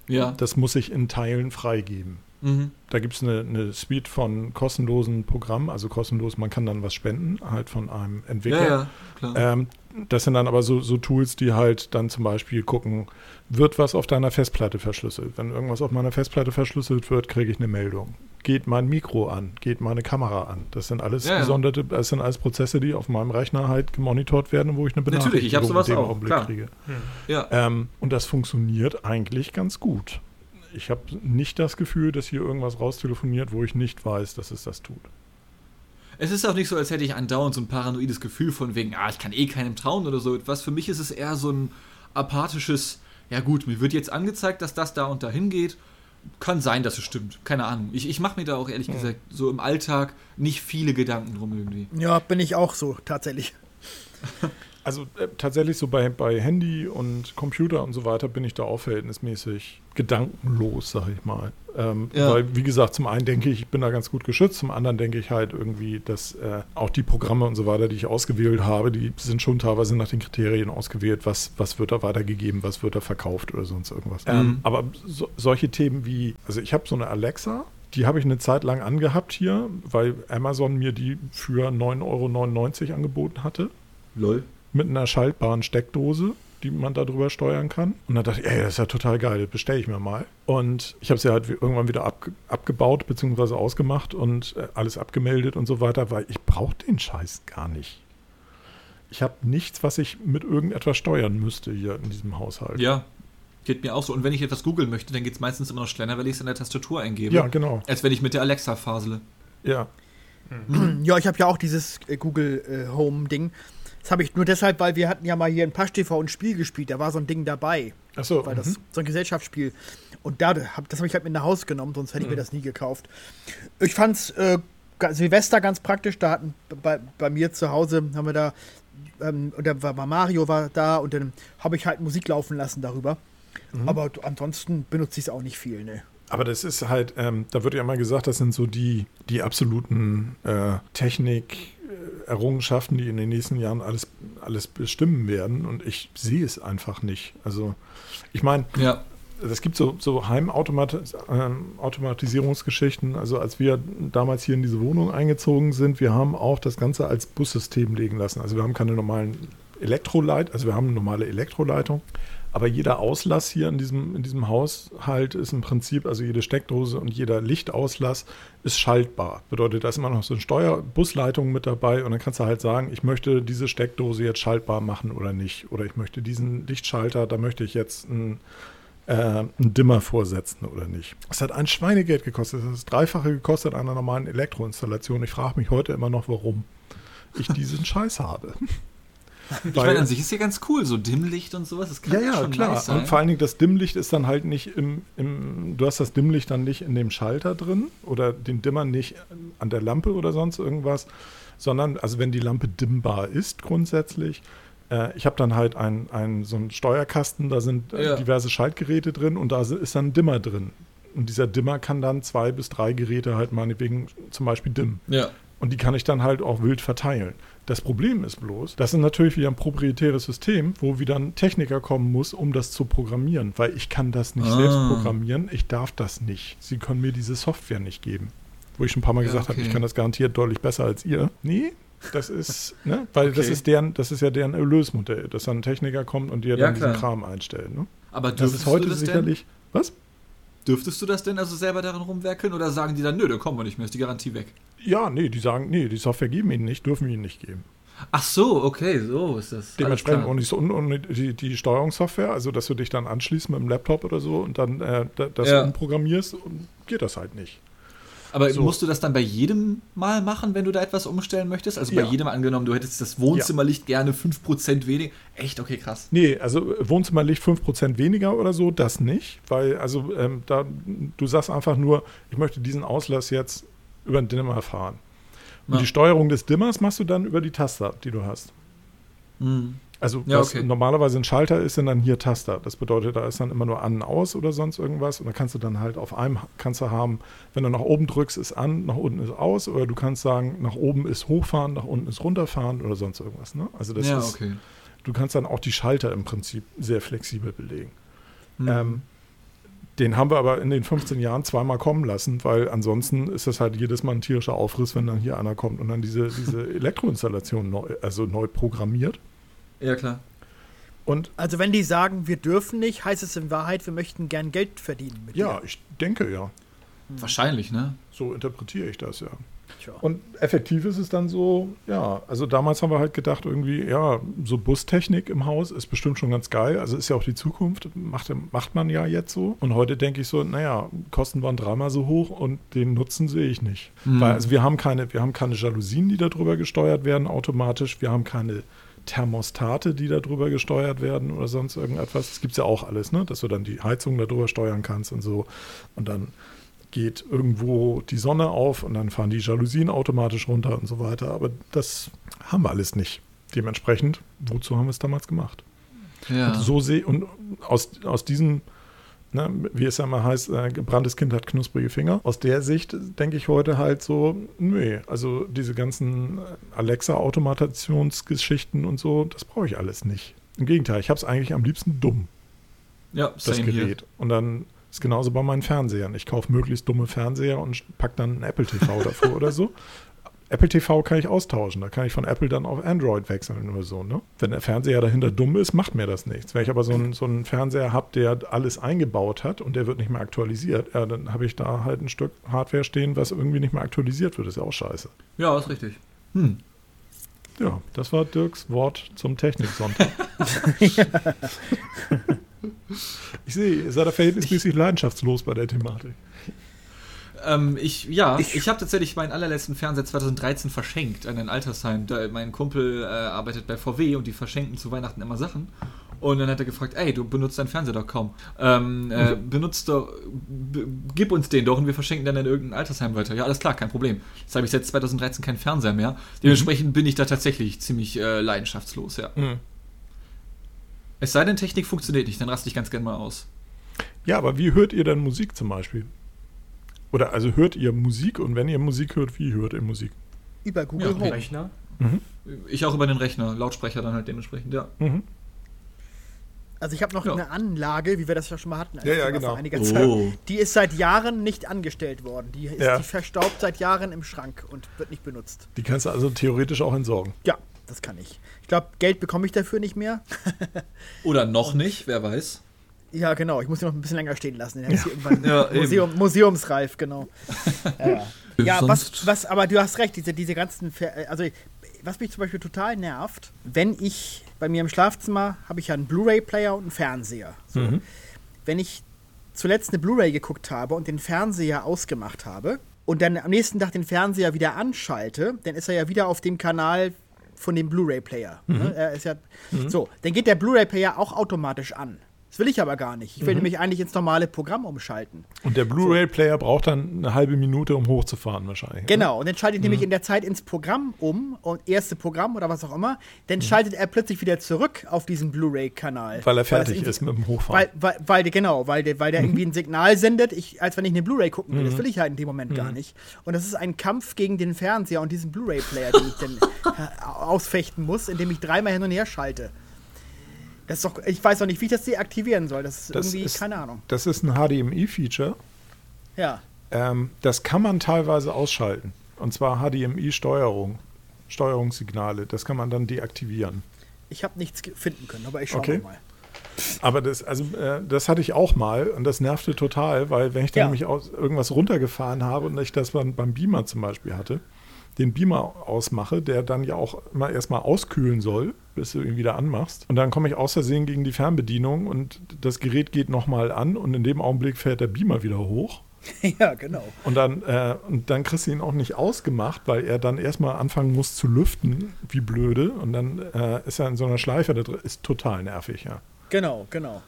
Ja. Das muss ich in Teilen freigeben. Mhm. Da gibt es eine, eine Suite von kostenlosen Programmen, also kostenlos, man kann dann was spenden, halt von einem Entwickler. Ja, ja. Ähm, das sind dann aber so, so Tools, die halt dann zum Beispiel gucken, wird was auf deiner Festplatte verschlüsselt. Wenn irgendwas auf meiner Festplatte verschlüsselt wird, kriege ich eine Meldung. Geht mein Mikro an? Geht meine Kamera an? Das sind alles Ja, gesonderte, das sind alles Prozesse, die auf meinem Rechner halt gemonitort werden, wo ich eine Natürlich, ich Benachrichtigung sowas in dem auch, Augenblick klar. kriege. ja. Ähm, und das funktioniert eigentlich ganz gut. Ich habe nicht das Gefühl, dass hier irgendwas raustelefoniert, wo ich nicht weiß, dass es das tut. Es ist auch nicht so, als hätte ich andauernd so ein paranoides Gefühl von wegen, ah, ich kann eh keinem trauen oder so etwas. Für mich ist es eher so ein apathisches, ja gut, mir wird jetzt angezeigt, dass das da und dahin geht. Kann sein, dass es stimmt. Keine Ahnung. Ich, ich mache mir da auch ehrlich gesagt so im Alltag nicht viele Gedanken drum irgendwie. ja, bin ich auch so, tatsächlich. Also äh, tatsächlich so bei, bei Handy und Computer und so weiter bin ich da auch verhältnismäßig gedankenlos, sag ich mal. Ähm, Ja. Weil, wie gesagt, zum einen denke ich, ich bin da ganz gut geschützt, zum anderen denke ich halt irgendwie, dass äh, auch die Programme und so weiter, die ich ausgewählt habe, die sind schon teilweise nach den Kriterien ausgewählt, was, was wird da weitergegeben, was wird da verkauft oder sonst irgendwas. Mhm. Ähm, aber so, solche Themen wie, also ich habe so eine Alexa, die habe ich eine Zeit lang angehabt hier, weil Amazon mir die für 9,99 Euro angeboten hatte. Lol. Mit einer schaltbaren Steckdose, die man darüber steuern kann. Und dann dachte ich, ey, das ist ja total geil, das bestelle ich mir mal. Und ich habe sie halt irgendwann wieder abge abgebaut bzw. ausgemacht und äh, alles abgemeldet und so weiter, weil ich brauche den Scheiß gar nicht. Ich habe nichts, was ich mit irgendetwas steuern müsste hier in diesem Haushalt. Ja, geht mir auch so. Und wenn ich etwas googeln möchte, dann geht es meistens immer noch schneller, weil ich es in der Tastatur eingebe. Ja, genau. Als wenn ich mit der Alexa fasele. Ja. Ja, ich habe ja auch dieses äh, Google äh, Home Ding. Das habe ich nur deshalb, weil wir hatten ja mal hier in Pasch TV ein Spiel gespielt. Da war so ein Ding dabei. Achso, Weil das so ein Gesellschaftsspiel. Und da hab, das habe ich halt mit nach Hause genommen, sonst hätte ich mir das nie gekauft. Ich fand's äh, ga- Silvester ganz praktisch. Da hatten bei, bei mir zu Hause haben wir da ähm, und da war Mario war da und dann habe ich halt Musik laufen lassen darüber. Aber d- ansonsten benutze ich es auch nicht viel, ne? Aber das ist halt, ähm, da wird ja immer gesagt, das sind so die, die absoluten äh, Technik-Errungenschaften, die in den nächsten Jahren alles, alles bestimmen werden. Und ich sehe es einfach nicht. Also, ich meine, Ja. es gibt so, so Heimautomatisierungsgeschichten. Also als wir damals hier in diese Wohnung eingezogen sind, wir haben auch das Ganze als Bussystem legen lassen. Also wir haben keine normalen Elektroleit, also wir haben eine normale Elektroleitung. Aber jeder Auslass hier in diesem, in diesem Haushalt ist im Prinzip, also jede Steckdose und jeder Lichtauslass ist schaltbar. Bedeutet, da ist immer noch so eine Steuerbusleitung mit dabei und dann kannst du halt sagen, ich möchte diese Steckdose jetzt schaltbar machen oder nicht. Oder ich möchte diesen Lichtschalter, da möchte ich jetzt einen, äh, einen Dimmer vorsetzen oder nicht. Es hat ein Schweinegeld gekostet. Das ist das Dreifache gekostet einer normalen Elektroinstallation. Ich frage mich heute immer noch, warum ich diesen Scheiß habe. Ich meine, an sich ist ja ganz cool, so Dimmlicht und sowas. Das kann Ja, ja, schon klar. nice sein. und vor allen Dingen das Dimmlicht ist dann halt nicht im, im, du hast das Dimmlicht dann nicht in dem Schalter drin oder den Dimmer nicht an der Lampe oder sonst irgendwas, sondern, also wenn die Lampe dimmbar ist grundsätzlich, äh, ich habe dann halt ein, ein, so einen Steuerkasten, da sind äh, Ja. diverse Schaltgeräte drin und da ist dann ein Dimmer drin. Und dieser Dimmer kann dann zwei bis drei Geräte halt meinetwegen zum Beispiel dimmen. ja. Und die kann ich dann halt auch wild verteilen. Das Problem ist bloß, das ist natürlich wieder ein proprietäres System, wo wieder ein Techniker kommen muss, um das zu programmieren. Weil ich kann das nicht Ah. selbst programmieren. Ich darf das nicht. Sie können mir diese Software nicht geben. Wo ich schon ein paar Mal Ja, gesagt habe, okay. ich kann das garantiert deutlich besser als ihr. Nee, das ist, ne? Weil das Okay. ist deren, das ist ja deren Erlösmodell, dass dann ein Techniker kommt und dir Ja, dann diesen klar. Kram einstellt. Ne? Aber Das ist heute du das sicherlich. Was? denn? Dürftest du das denn also selber daran rumwerkeln oder sagen die dann, nö, da kommen wir nicht mehr, ist die Garantie weg? Ja, nee, die sagen, nee, die Software geben ihnen nicht, dürfen ihnen nicht geben. Ach so, okay, so ist das. Dementsprechend und, so, und, und die, die Steuerungssoftware, also dass du dich dann anschließt mit dem Laptop oder so und dann äh, da- das Ja. umprogrammierst, geht das halt nicht. Aber so. musst du das dann bei jedem Mal machen, wenn du da etwas umstellen möchtest? Also Ja. bei jedem angenommen, du hättest das Wohnzimmerlicht gerne 5% weniger. Echt? Okay, krass. Nee, also äh, Wohnzimmerlicht 5% weniger oder so, das nicht, weil also ähm, da, du sagst einfach nur, ich möchte diesen Auslass jetzt über den Dimmer fahren. Und Ja. die Steuerung des Dimmers machst du dann über die Taster, die du hast. Hm. Also Ja, was okay. normalerweise ein Schalter ist, sind dann hier Taster. Das bedeutet, da ist dann immer nur an, aus oder sonst irgendwas. Und da kannst du dann halt auf einem kannst du haben, wenn du nach oben drückst, ist an, nach unten ist aus. Oder du kannst sagen, nach oben ist hochfahren, nach unten ist runterfahren oder sonst irgendwas. Ne? Also das ja, ist, okay. du kannst dann auch die Schalter im Prinzip sehr flexibel belegen. Hm. Ähm, den haben wir aber in den 15 Jahren zweimal kommen lassen, weil ansonsten ist das halt jedes Mal ein tierischer Aufriss, wenn dann hier einer kommt und dann diese, diese Elektroinstallation neu, also neu programmiert. ja, klar. Und Also wenn die sagen, wir dürfen nicht, heißt es in Wahrheit, wir möchten gern Geld verdienen mit ja, dir. ich denke ja. Wahrscheinlich, ne? So interpretiere ich das ja. Tja. Und effektiv ist es dann so, ja, also damals haben wir halt gedacht, irgendwie, ja, so Bustechnik im Haus ist bestimmt schon ganz geil. Also ist ja auch die Zukunft, macht, macht man ja jetzt so. Und heute denke ich so, naja, Kosten waren dreimal so hoch und den Nutzen sehe ich nicht. Mhm. Weil also wir haben keine, wir haben keine Jalousien, die darüber gesteuert werden automatisch. Wir haben keine Thermostate, die darüber gesteuert werden oder sonst irgendetwas. Das gibt es ja auch alles, ne? Dass du dann die Heizung darüber steuern kannst und so. Und dann geht irgendwo die Sonne auf und dann fahren die Jalousien automatisch runter und so weiter. Aber das haben wir alles nicht. Dementsprechend, wozu haben wir es damals gemacht? Ja. Und so sehe und aus, aus diesem, ne, wie es ja immer heißt, äh, gebranntes Kind hat knusprige Finger. Aus der Sicht denke ich heute halt so, nee, also diese ganzen Alexa-Automatationsgeschichten und so, das brauche ich alles nicht. Im Gegenteil, ich habe es eigentlich am liebsten dumm ja, das Gerät. Und dann ist genauso bei meinen Fernsehern. Ich kaufe möglichst dumme Fernseher und pack dann einen Apple TV davor oder so. Apple TV kann ich austauschen. Da kann ich von Apple dann auf Android wechseln oder so. Ne? Wenn der Fernseher dahinter dumm ist, macht mir das nichts. Wenn ich aber so einen, so einen Fernseher habe, der alles eingebaut hat und der wird nicht mehr aktualisiert, ja, dann habe ich da halt ein Stück Hardware stehen, was irgendwie nicht mehr aktualisiert wird. Das ist ja auch scheiße. Ja, ist richtig. Hm. Ja, das war Dirks Wort zum Techniksonntag. ich sehe, ihr seid da verhältnismäßig leidenschaftslos bei der Thematik. Ähm, ich, ja, ich, ich habe tatsächlich meinen allerletzten Fernseher 2013 verschenkt an ein Altersheim. Da, mein Kumpel äh, arbeitet bei VW und die verschenken zu Weihnachten immer Sachen. Und dann hat er gefragt, ey, du benutzt deinen Fernseher doch kaum. Ähm, äh, mhm. benutzt doch, gib uns den doch und wir verschenken dann in irgendein Altersheim weiter. Ja, alles klar, kein Problem. Jetzt habe ich seit 2013 keinen Fernseher mehr. Dementsprechend mhm. bin ich da tatsächlich ziemlich äh, leidenschaftslos, ja. Mhm. Es sei denn, Technik funktioniert nicht, dann raste ich ganz gerne mal aus. Ja, aber wie hört ihr dann Musik zum Beispiel? Oder also hört ihr Musik und wenn ihr Musik hört, wie hört ihr Musik? Über Google ja, Home. Rechner. Mhm. Ich auch über den Rechner, Lautsprecher dann halt dementsprechend, ja. Mhm. Also ich habe noch ja. eine Anlage, wie wir das ja schon mal hatten, ja, ja, genau. vor einiger oh. Zeit. Die ist seit Jahren nicht angestellt worden. Die ist ja. die verstaubt seit Jahren im Schrank und wird nicht benutzt. Die kannst du also theoretisch auch entsorgen. Ja, das kann ich. Ich glaube, Geld bekomme ich dafür nicht mehr. Oder noch nicht, wer weiß. Ja, genau. Ich muss ihn noch ein bisschen länger stehen lassen. Ja. ja, Museum, museumsreif, genau. ja, ja was, was, aber du hast recht, diese, diese ganzen, also was mich zum Beispiel total nervt, wenn ich bei mir im Schlafzimmer habe ich ja einen Blu-ray-Player und einen Fernseher. So. Mhm. Wenn ich zuletzt eine Blu-ray geguckt habe und den Fernseher ausgemacht habe und dann am nächsten Tag den Fernseher wieder anschalte, dann ist er ja wieder auf dem Kanal von dem Blu-ray-Player. Mhm. Ne? Ja, mhm. So, dann geht der Blu-ray-Player auch automatisch an. Das will ich aber gar nicht. Ich will mhm. nämlich eigentlich ins normale Programm umschalten. Und der Blu-ray-Player braucht dann eine halbe Minute, um hochzufahren wahrscheinlich. Genau, und dann schalte ich mhm. nämlich in der Zeit ins Programm um, und erste Programm oder was auch immer. Dann mhm. schaltet er plötzlich wieder zurück auf diesen Blu-ray-Kanal. Weil er fertig ist mit dem Hochfahren. Weil, weil, weil genau, weil der, weil der mhm. irgendwie ein Signal sendet, ich, als wenn ich eine Blu-ray gucken will. Das mhm. will ich halt in dem Moment gar mhm. nicht. Und das ist ein Kampf gegen den Fernseher und diesen Blu-ray-Player, den ich dann ausfechten muss, indem ich dreimal hin und her schalte. Das ist doch, ich weiß auch nicht, wie ich das deaktivieren soll. Das ist das irgendwie, ist, keine Ahnung. Das ist ein HDMI-Feature. Ja. Ähm, das kann man teilweise ausschalten. Und zwar HDMI-Steuerung, Steuerungssignale. Das kann man dann deaktivieren. Ich habe nichts finden können, aber ich schaue okay. mal. Aber das, also, äh, das hatte ich auch mal und das nervte total, weil wenn ich dann ja. nämlich aus, irgendwas runtergefahren habe und ich das beim, beim Beamer zum Beispiel hatte, den Beamer ausmache, der dann ja auch immer erstmal auskühlen soll, bis du ihn wieder anmachst. Und dann komme ich aus Versehen gegen die Fernbedienung und das Gerät geht nochmal an und in dem Augenblick fährt der Beamer wieder hoch. Ja, genau. Und dann, äh, und dann kriegst du ihn auch nicht ausgemacht, weil er dann erstmal anfangen muss zu lüften, wie blöde. Und dann äh, ist er in so einer Schleife, das ist total nervig, ja. Genau, genau.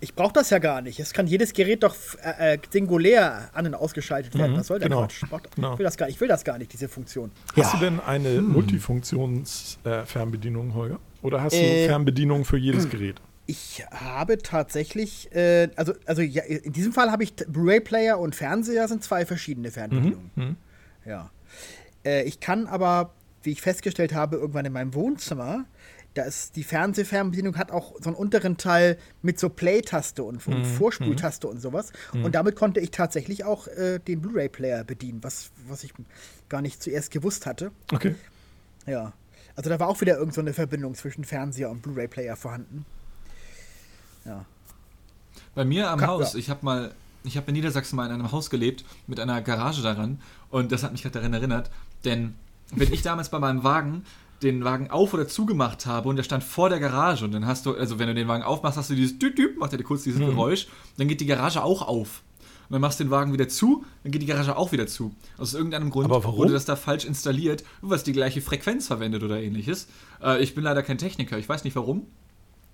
Ich brauche das ja gar nicht. Es kann jedes Gerät doch äh, äh, singulär an- und ausgeschaltet werden. Mhm, Was soll der genau, Quatsch? Genau. Ich, will das gar, ich will das gar nicht, diese Funktion. Hast ja. du denn eine hm. Multifunktions-Fernbedienung, äh, Holger? Oder hast du äh, Fernbedienung für jedes. Gerät? Ich habe tatsächlich, äh, also, also ja, in diesem Fall habe ich Blu-ray-Player und Fernseher sind zwei verschiedene Fernbedienungen. Mhm, mhm. Ja. Äh, ich kann aber, wie ich festgestellt habe, irgendwann in meinem Wohnzimmer da ist die Fernsehfernbedienung hat auch so einen unteren Teil mit so Play-Taste und, und mhm. Vorspultaste mhm. und sowas. Mhm. Und damit konnte ich tatsächlich auch äh, den Blu-ray-Player bedienen, was, was ich gar nicht zuerst gewusst hatte. Okay. Ja. Also da war auch wieder irgendeine so Verbindung zwischen Fernseher und Blu-ray-Player vorhanden. Ja. Bei mir am Ka Haus, ja. ich habe mal, ich habe in Niedersachsen mal in einem Haus gelebt mit einer Garage daran und das hat mich gerade daran erinnert, denn wenn ich damals bei meinem Wagen den Wagen auf oder zugemacht habe und der stand vor der Garage und dann hast du, also wenn du den Wagen aufmachst, hast du dieses -Düt, macht er dir kurz dieses mhm. Geräusch, dann geht die Garage auch auf. Und dann machst du den Wagen wieder zu, dann geht die Garage auch wieder zu. Aus irgendeinem Grund wurde das da falsch installiert, was die gleiche Frequenz verwendet oder ähnliches. Äh, ich bin leider kein Techniker, ich weiß nicht warum.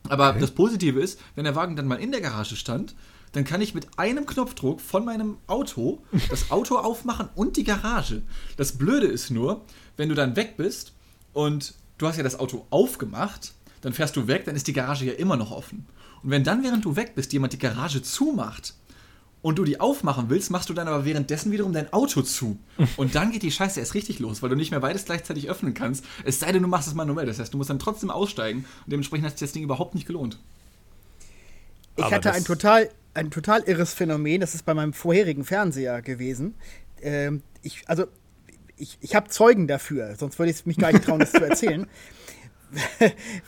Aber okay. das Positive ist, wenn der Wagen dann mal in der Garage stand, dann kann ich mit einem Knopfdruck von meinem Auto das Auto aufmachen und die Garage. Das Blöde ist nur, wenn du dann weg bist und du hast ja das Auto aufgemacht, dann fährst du weg, dann ist die Garage ja immer noch offen. Und wenn dann, während du weg bist, jemand die Garage zumacht und du die aufmachen willst, machst du dann aber währenddessen wiederum dein Auto zu. Und dann geht die Scheiße erst richtig los, weil du nicht mehr beides gleichzeitig öffnen kannst. Es sei denn, du machst es manuell. Das heißt, du musst dann trotzdem aussteigen und dementsprechend hat sich das Ding überhaupt nicht gelohnt. Ich aber hatte ein total, ein total irres Phänomen, das ist bei meinem vorherigen Fernseher gewesen. Ähm, ich, also ich, ich habe Zeugen dafür, sonst würde ich mich gar nicht trauen, das zu erzählen.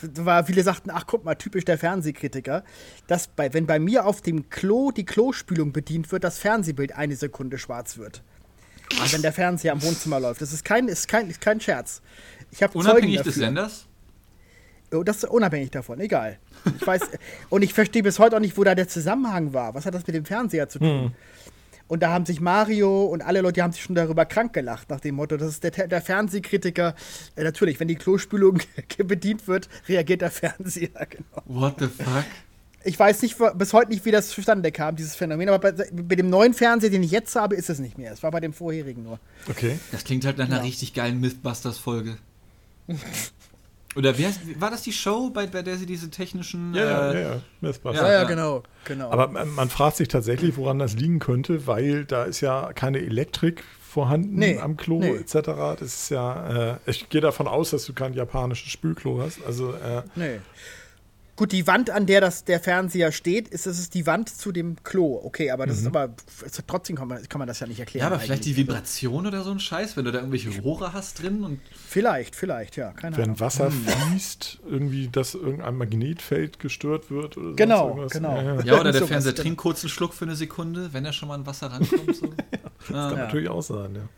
war, viele sagten, ach guck mal, typisch der Fernsehkritiker, dass bei, wenn bei mir auf dem Klo die Klospülung bedient wird, das Fernsehbild eine Sekunde schwarz wird. Also wenn der Fernseher am Wohnzimmer läuft. Das ist kein, ist kein, ist kein Scherz. Ich Unabhängig des Senders? Oh, das ist unabhängig davon, egal. Ich weiß, und ich verstehe bis heute auch nicht, wo da der Zusammenhang war. Was hat das mit dem Fernseher zu tun? Hm. Und da haben sich Mario und alle Leute, die haben sich schon darüber krank gelacht, nach dem Motto, das ist der, der Fernsehkritiker. Äh, natürlich, wenn die Klospülung bedient wird, reagiert der Fernseher. Genau. What the fuck? Ich weiß nicht, bis heute nicht, wie das zustande kam, dieses Phänomen, aber bei, bei, dem neuen Fernseher, den ich jetzt habe, ist es nicht mehr. Es war bei dem vorherigen nur. Okay. Das klingt halt nach einer ja. richtig geilen Mythbusters-Folge. Oder wer, war das die Show, bei, bei der sie diese technischen. Ja, ja, äh, ja, ja. Ja, ja, genau, genau. Aber man, man, fragt sich tatsächlich, woran das liegen könnte, weil da ist ja keine Elektrik vorhanden nee, am Klo nee. etc. Das ist ja. Äh, ich gehe davon aus, dass du kein japanisches Spülklo hast. Also. Äh, nee. Gut, die Wand, an der das, der Fernseher steht, ist, das ist die Wand zu dem Klo. Okay, aber das mhm. ist aber trotzdem kann man, kann man das ja nicht erklären. Ja, aber vielleicht die Vibration oder so ein Scheiß, wenn du da irgendwelche Rohre hast drin und. Vielleicht, vielleicht, ja. Keine wenn Ahnung. Wasser mhm. fließt, irgendwie, dass irgendein Magnetfeld gestört wird oder Genau, genau. Ja, ja. ja oder der Fernseher trinkt kurz einen Schluck für eine Sekunde, wenn er schon mal an Wasser rankommt. So. das kann ja. natürlich auch sein, ja.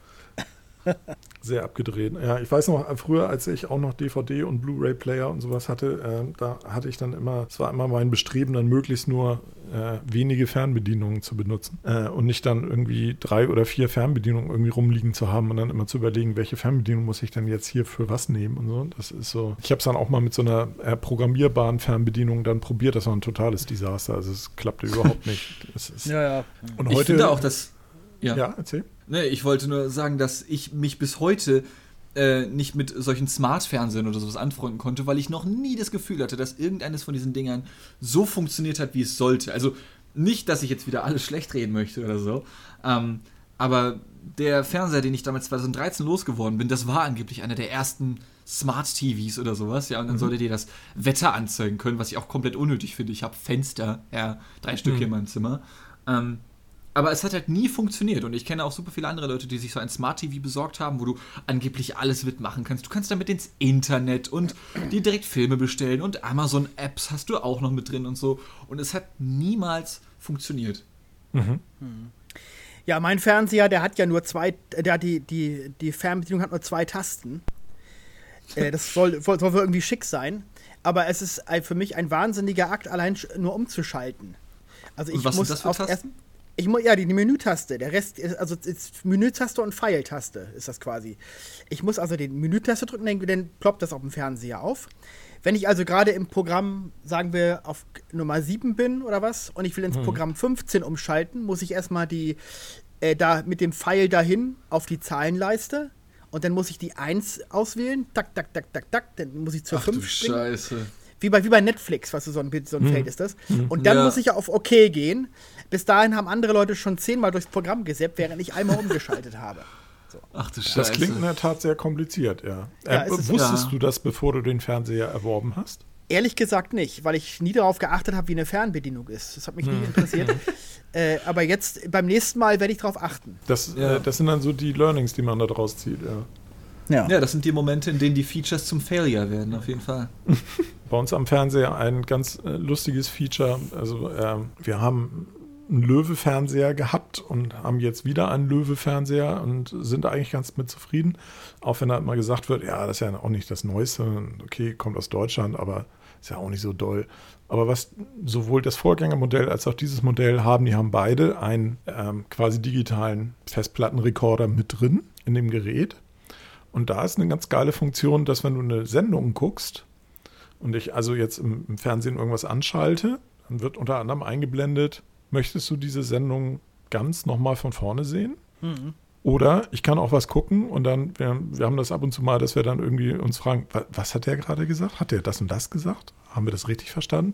Sehr abgedreht. Ja, ich weiß noch, früher, als ich auch noch DVD und Blu-ray-Player und sowas hatte, äh, da hatte ich dann immer, es war immer mein Bestreben, dann möglichst nur äh, wenige Fernbedienungen zu benutzen äh, und nicht dann irgendwie drei oder vier Fernbedienungen irgendwie rumliegen zu haben und dann immer zu überlegen, welche Fernbedienung muss ich denn jetzt hier für was nehmen und so. Das ist so. Ich habe es dann auch mal mit so einer äh, programmierbaren Fernbedienung dann probiert. Das war ein totales Desaster. Also es klappte überhaupt nicht. Ist, ja, ja. Und heute, ich finde auch, dass ja. ja, erzähl. Nee, ich wollte nur sagen, dass ich mich bis heute äh, nicht mit solchen Smart-Fernsehen oder sowas anfreunden konnte, weil ich noch nie das Gefühl hatte, dass irgendeines von diesen Dingern so funktioniert hat, wie es sollte. Also nicht, dass ich jetzt wieder alles schlecht reden möchte oder so, ähm, aber der Fernseher, den ich damals 2013 losgeworden bin, das war angeblich einer der ersten Smart TVs oder sowas, ja, und dann mhm. solltet ihr das Wetter anzeigen können, was ich auch komplett unnötig finde. Ich habe Fenster, ja, drei Stück mhm. hier in meinem Zimmer. Ähm, aber es hat halt nie funktioniert. Und ich kenne auch super viele andere Leute, die sich so ein Smart TV besorgt haben, wo du angeblich alles mitmachen kannst. Du kannst damit ins Internet und dir direkt Filme bestellen und Amazon-Apps hast du auch noch mit drin und so. Und es hat niemals funktioniert. Mhm. Ja, mein Fernseher, der hat ja nur zwei, der hat die, die, die Fernbedienung hat nur zwei Tasten. äh, das soll, soll irgendwie schick sein. Aber es ist für mich ein wahnsinniger Akt, allein nur umzuschalten. Also ich und was muss sind das für Tasten? Ich muss, ja, die, die Menütaste. Der Rest ist, also ist Menütaste und Pfeiltaste ist das quasi. Ich muss also den Menütaste drücken, dann, dann ploppt das auf dem Fernseher auf. Wenn ich also gerade im Programm, sagen wir, auf Nummer 7 bin oder was, und ich will ins hm. Programm 15 umschalten, muss ich erstmal die, äh, da mit dem Pfeil dahin auf die Zahlenleiste. Und dann muss ich die 1 auswählen. Tak, tak, tak, tak, tak. Dann muss ich zur Ach 5 springen. Scheiße. Wie bei, wie bei Netflix, was so ein, so ein hm. Feld ist das. Hm. Und dann ja. muss ich ja auf OK gehen. Bis dahin haben andere Leute schon zehnmal durchs Programm gesappt, während ich einmal umgeschaltet habe. So. Ach du Scheiße. Das klingt in der Tat sehr kompliziert, ja. ja äh, wusstest ja. du das, bevor du den Fernseher erworben hast? Ehrlich gesagt nicht, weil ich nie darauf geachtet habe, wie eine Fernbedienung ist. Das hat mich hm. nie interessiert. äh, aber jetzt, beim nächsten Mal werde ich darauf achten. Das, ja. äh, das sind dann so die Learnings, die man da draus zieht, ja. Ja. ja, das sind die Momente, in denen die Features zum Failure werden, auf jeden Fall. Bei uns am Fernseher ein ganz äh, lustiges Feature. Also, äh, wir haben einen Löwe-Fernseher gehabt und haben jetzt wieder einen Löwe-Fernseher und sind eigentlich ganz mit zufrieden. Auch wenn da immer gesagt wird, ja, das ist ja auch nicht das Neueste. Okay, kommt aus Deutschland, aber ist ja auch nicht so doll. Aber was sowohl das Vorgängermodell als auch dieses Modell haben, die haben beide einen ähm, quasi digitalen Festplattenrekorder mit drin in dem Gerät. Und da ist eine ganz geile Funktion, dass wenn du eine Sendung guckst und ich also jetzt im, im Fernsehen irgendwas anschalte, dann wird unter anderem eingeblendet, möchtest du diese Sendung ganz nochmal von vorne sehen? Mhm. Oder ich kann auch was gucken und dann, wir, wir, haben das ab und zu mal, dass wir dann irgendwie uns fragen, was, was hat der gerade gesagt? Hat der das und das gesagt? Haben wir das richtig verstanden?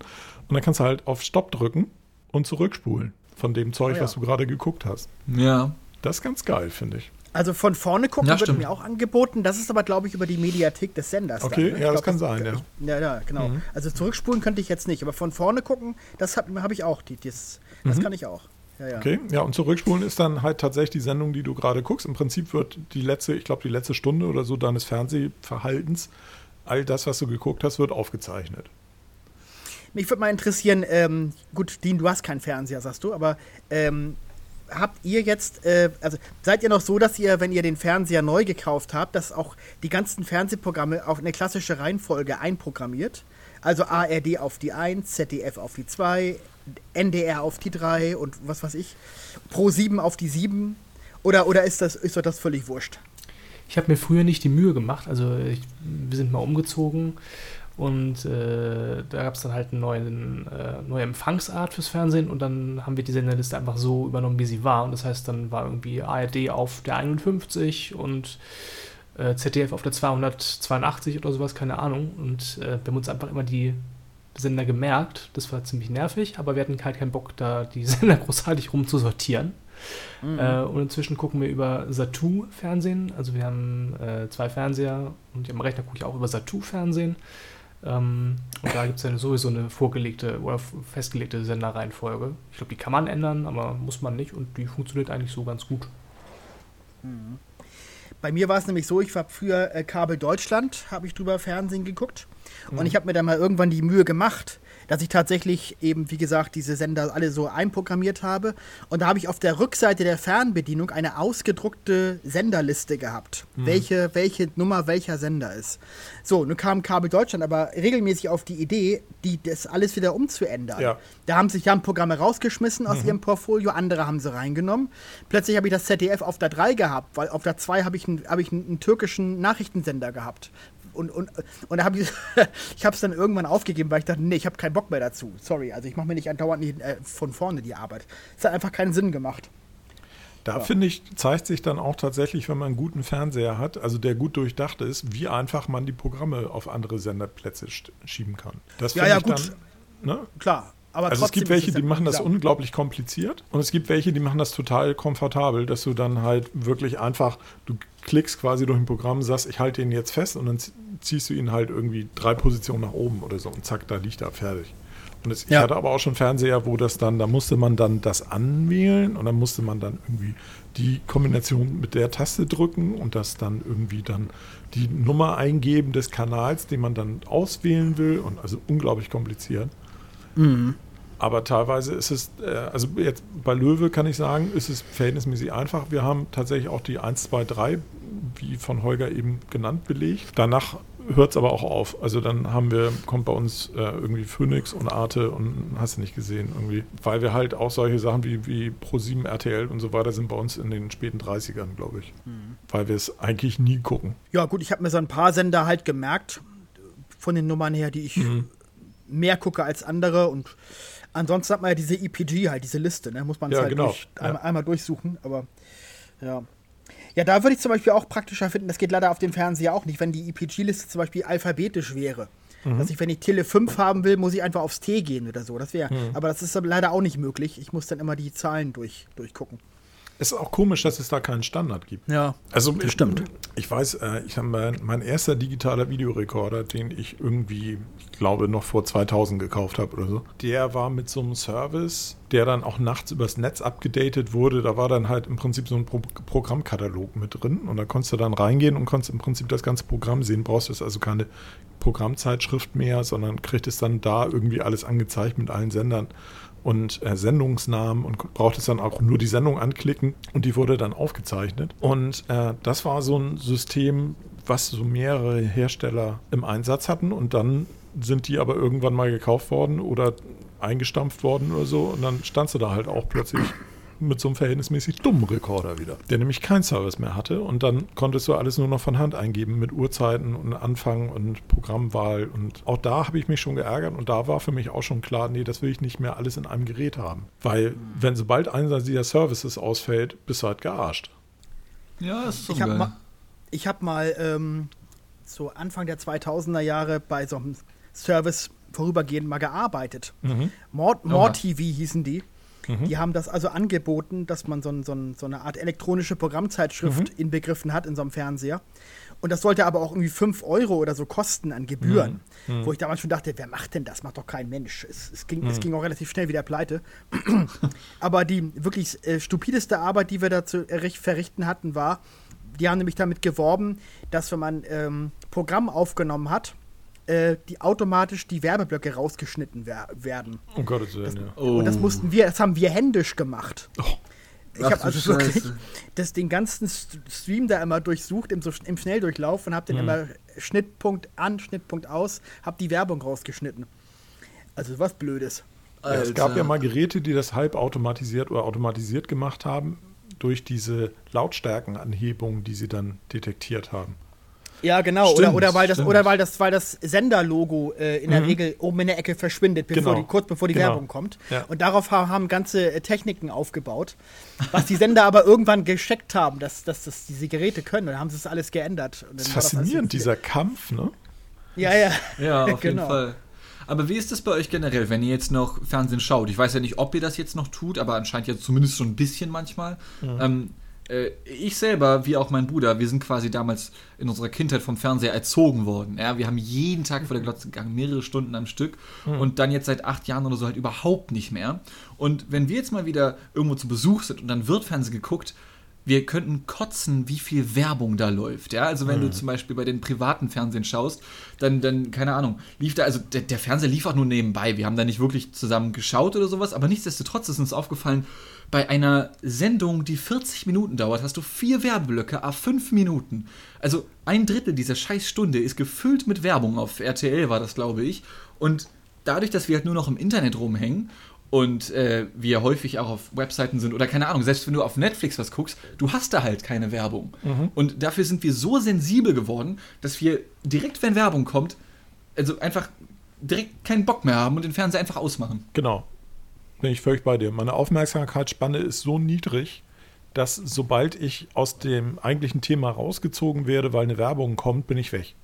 Und dann kannst du halt auf Stopp drücken und zurückspulen von dem Zeug, oh ja. was du gerade geguckt hast. Ja. Das ist ganz geil, finde ich. Also von vorne gucken ja, wird mir auch angeboten. Das ist aber, glaube ich, über die Mediathek des Senders. Okay, dann, ne? ja, glaub, das kann das, sein, ja. Ich, ja. Ja, genau. Mhm. Also zurückspulen könnte ich jetzt nicht, aber von vorne gucken, das habe hab ich auch. Die, das, das mhm. kann ich auch. Ja, ja. Okay, ja, und zurückspulen ist dann halt tatsächlich die Sendung, die du gerade guckst. Im Prinzip wird die letzte, ich glaube, die letzte Stunde oder so deines Fernsehverhaltens, all das, was du geguckt hast, wird aufgezeichnet. Mich würde mal interessieren, ähm, gut, Dean, du hast keinen Fernseher, sagst du, aber ähm, habt ihr jetzt, äh, also seid ihr noch so, dass ihr, wenn ihr den Fernseher neu gekauft habt, dass auch die ganzen Fernsehprogramme auf eine klassische Reihenfolge einprogrammiert? Also ARD auf die 1, ZDF auf die 2, NDR auf die 3 und was weiß ich, Pro 7 auf die 7? Oder, oder ist, das, ist das völlig wurscht? Ich habe mir früher nicht die Mühe gemacht. Also ich, wir sind mal umgezogen und äh, da gab es dann halt eine neue, äh, neue Empfangsart fürs Fernsehen und dann haben wir die Senderliste einfach so übernommen, wie sie war. Und das heißt, dann war irgendwie ARD auf der 51 und äh, ZDF auf der 282 oder sowas, keine Ahnung. Und äh, wir haben uns einfach immer die Sender gemerkt. Das war ziemlich nervig, aber wir hatten halt keinen Bock, da die Sender großartig rumzusortieren. Mhm. Äh, und inzwischen gucken wir über Satu Fernsehen. Also wir haben äh, zwei Fernseher und am Rechner gucke ich auch über Satu Fernsehen. Ähm, und da gibt es ja sowieso eine vorgelegte oder festgelegte Senderreihenfolge. Ich glaube, die kann man ändern, aber muss man nicht und die funktioniert eigentlich so ganz gut. Mhm. Bei mir war es nämlich so, ich war früher äh, Kabel Deutschland, habe ich drüber Fernsehen geguckt. Mhm. Und ich habe mir dann mal irgendwann die Mühe gemacht, dass ich tatsächlich eben, wie gesagt, diese Sender alle so einprogrammiert habe. Und da habe ich auf der Rückseite der Fernbedienung eine ausgedruckte Senderliste gehabt, mhm. welche, welche Nummer welcher Sender ist. So, nun kam Kabel Deutschland aber regelmäßig auf die Idee, die, das alles wieder umzuändern. Ja. Da haben sich dann Programme rausgeschmissen aus mhm. ihrem Portfolio, andere haben sie reingenommen. Plötzlich habe ich das ZDF auf der 3 gehabt, weil auf der 2 habe ich, einen, hab ich einen türkischen Nachrichtensender gehabt und, und, und da habe ich, ich habe es dann irgendwann aufgegeben, weil ich dachte, nee, ich habe keinen Bock mehr dazu. Sorry, also ich mache mir nicht andauernd nicht, äh, von vorne die Arbeit. Es hat einfach keinen Sinn gemacht. Da ja. finde ich, zeigt sich dann auch tatsächlich, wenn man einen guten Fernseher hat, also der gut durchdacht ist, wie einfach man die Programme auf andere Senderplätze schieben kann. Das ja, ja, gut. Dann, ne? Klar. Aber also es gibt welche, die machen das unglaublich kompliziert und es gibt welche, die machen das total komfortabel, dass du dann halt wirklich einfach, du klickst quasi durch ein Programm, sagst, ich halte ihn jetzt fest und dann ziehst du ihn halt irgendwie drei Positionen nach oben oder so und zack, da liegt er fertig. Und das, ja. ich hatte aber auch schon Fernseher, wo das dann, da musste man dann das anwählen und dann musste man dann irgendwie die Kombination mit der Taste drücken und das dann irgendwie dann die Nummer eingeben des Kanals, den man dann auswählen will und also unglaublich kompliziert. Mhm. Aber teilweise ist es, äh, also jetzt bei Löwe kann ich sagen, ist es verhältnismäßig einfach. Wir haben tatsächlich auch die 1, 2, 3, wie von Holger eben genannt, belegt. Danach hört es aber auch auf. Also dann haben wir, kommt bei uns äh, irgendwie Phoenix und Arte und hast du nicht gesehen irgendwie. Weil wir halt auch solche Sachen wie, wie Pro7, RTL und so weiter sind bei uns in den späten 30ern, glaube ich. Mhm. Weil wir es eigentlich nie gucken. Ja gut, ich habe mir so ein paar Sender halt gemerkt, von den Nummern her, die ich mhm. mehr gucke als andere und Ansonsten hat man ja diese EPG halt, diese Liste, ne? Muss man ja, halt genau. durch, einmal, einmal, durchsuchen, aber ja. Ja, da würde ich zum Beispiel auch praktischer finden, das geht leider auf dem Fernseher auch nicht, wenn die EPG-Liste zum Beispiel alphabetisch wäre. Mhm. Dass ich, wenn ich Tele 5 haben will, muss ich einfach aufs T gehen oder so. Das wäre, mhm. aber das ist leider auch nicht möglich. Ich muss dann immer die Zahlen durch, durchgucken. Es ist auch komisch, dass es da keinen Standard gibt. Ja, also das stimmt. Ich weiß, äh, ich habe mein, mein erster digitaler Videorekorder, den ich irgendwie, ich glaube, noch vor 2000 gekauft habe oder so. Der war mit so einem Service, der dann auch nachts übers Netz abgedatet wurde. Da war dann halt im Prinzip so ein Pro Programmkatalog mit drin und da konntest du dann reingehen und konntest im Prinzip das ganze Programm sehen. Brauchst du also keine Programmzeitschrift mehr, sondern kriegst dann da irgendwie alles angezeigt mit allen Sendern und äh, Sendungsnamen und brauchte es dann auch nur die Sendung anklicken und die wurde dann aufgezeichnet. Und äh, das war so ein System, was so mehrere Hersteller im Einsatz hatten und dann sind die aber irgendwann mal gekauft worden oder eingestampft worden oder so und dann standst du da halt auch plötzlich mit so einem verhältnismäßig dummen Rekorder wieder, der nämlich keinen Service mehr hatte. Und dann konntest du alles nur noch von Hand eingeben mit Uhrzeiten und Anfang und Programmwahl. Und auch da habe ich mich schon geärgert und da war für mich auch schon klar, nee, das will ich nicht mehr alles in einem Gerät haben. Weil, wenn sobald einer dieser Services ausfällt, bist du halt gearscht. Ja, das ist so Ich habe mal, ich hab mal ähm, so Anfang der 2000er Jahre bei so einem Service vorübergehend mal gearbeitet. Mhm. More, More TV hießen die. Die haben das also angeboten, dass man so, ein, so, ein, so eine Art elektronische Programmzeitschrift inbegriffen hat in so einem Fernseher. Und das sollte aber auch irgendwie 5 Euro oder so kosten an Gebühren. Wo ich damals schon dachte, wer macht denn das? Macht doch kein Mensch. Es, es, ging, es ging auch relativ schnell wieder pleite. aber die wirklich äh, stupideste Arbeit, die wir da zu erricht- verrichten hatten, war, die haben nämlich damit geworben, dass wenn man ähm, Programm aufgenommen hat, äh, die automatisch die Werbeblöcke rausgeschnitten wer werden. Um Gottes Willen, ja. Oh. Und das mussten wir, das haben wir händisch gemacht. Ich Ach habe also wirklich Scheiße. das, den ganzen St- Stream da immer durchsucht im, so, im Schnelldurchlauf und habe den immer Schnittpunkt an, Schnittpunkt aus, habe die Werbung rausgeschnitten. Also was Blödes. Ja, es gab ja mal Geräte, die das halb automatisiert oder automatisiert gemacht haben, durch diese Lautstärkenanhebung, die sie dann detektiert haben. Ja, genau. Stimmt, oder, oder weil das, stimmt. oder weil das, weil das Senderlogo äh, in der Regel oben in der Ecke verschwindet, bevor Genau. die, kurz bevor die Genau. Werbung kommt. Ja. Und darauf ha- haben ganze äh, Techniken aufgebaut, was die Sender aber irgendwann gecheckt haben, dass, dass das diese Geräte können. Dann haben sie es alles geändert. Und Das ist faszinierend, so- dieser Kampf, ne? Ja, ja. Ja, auf Genau. jeden Fall. Aber wie ist das bei euch generell, wenn ihr jetzt noch Fernsehen schaut? Ich weiß ja nicht, ob ihr das jetzt noch tut, aber anscheinend ja zumindest schon ein bisschen manchmal. Ähm, äh, ich selber, wie auch mein Bruder, wir sind quasi damals in unserer Kindheit vom Fernseher erzogen worden. Ja, wir haben jeden Tag vor der Glotze gegangen, mehrere Stunden am Stück und dann jetzt seit acht Jahren oder so halt überhaupt nicht mehr. Und wenn wir jetzt mal wieder irgendwo zu Besuch sind und dann wird Fernsehen geguckt, wir könnten kotzen, wie viel Werbung da läuft. Ja, also wenn du zum Beispiel bei den privaten Fernsehen schaust, dann, dann, keine Ahnung, lief da, also der, der Fernseher lief auch nur nebenbei. Wir haben da nicht wirklich zusammen geschaut oder sowas, aber nichtsdestotrotz ist uns aufgefallen, bei einer Sendung, die 40 Minuten dauert, hast du vier Werbeblöcke, a fünf Minuten. Also ein Drittel dieser Scheißstunde ist gefüllt mit Werbung. Auf RTL war das, glaube ich. Und dadurch, dass wir halt nur noch im Internet rumhängen und äh, wir häufig auch auf Webseiten sind oder keine Ahnung, selbst wenn du auf Netflix was guckst, du hast da halt keine Werbung. Und dafür sind wir so sensibel geworden, dass wir direkt, wenn Werbung kommt, also einfach direkt keinen Bock mehr haben und den Fernseher einfach ausmachen. Genau. Bin ich völlig bei dir. Meine Aufmerksamkeitsspanne ist so niedrig, dass sobald ich aus dem eigentlichen Thema rausgezogen werde, weil eine Werbung kommt, bin ich weg.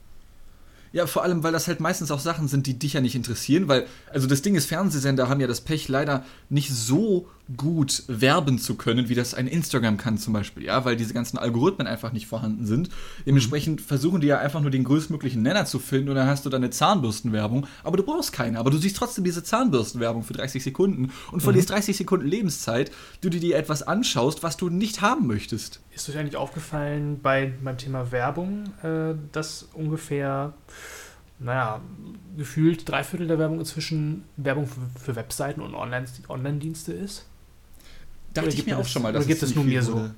Ja, vor allem, weil das halt meistens auch Sachen sind, die dich ja nicht interessieren, weil, also das Ding ist, Fernsehsender haben ja das Pech, leider nicht so gut werben zu können, wie das ein Instagram kann zum Beispiel, ja, weil diese ganzen Algorithmen einfach nicht vorhanden sind. Dementsprechend versuchen die ja einfach nur den größtmöglichen Nenner zu finden und dann hast du dann eine Zahnbürstenwerbung, aber du brauchst keine, aber du siehst trotzdem diese Zahnbürstenwerbung für 30 Sekunden und verlierst 30 Sekunden Lebenszeit, du dir dir etwas anschaust, was du nicht haben möchtest. Ist euch eigentlich aufgefallen bei beim Thema Werbung, äh, dass ungefähr, naja, gefühlt drei Viertel der Werbung inzwischen Werbung für, für Webseiten und Online- Online-Dienste ist? Dachte ich mir auch schon mal, dass gibt es nur mir so?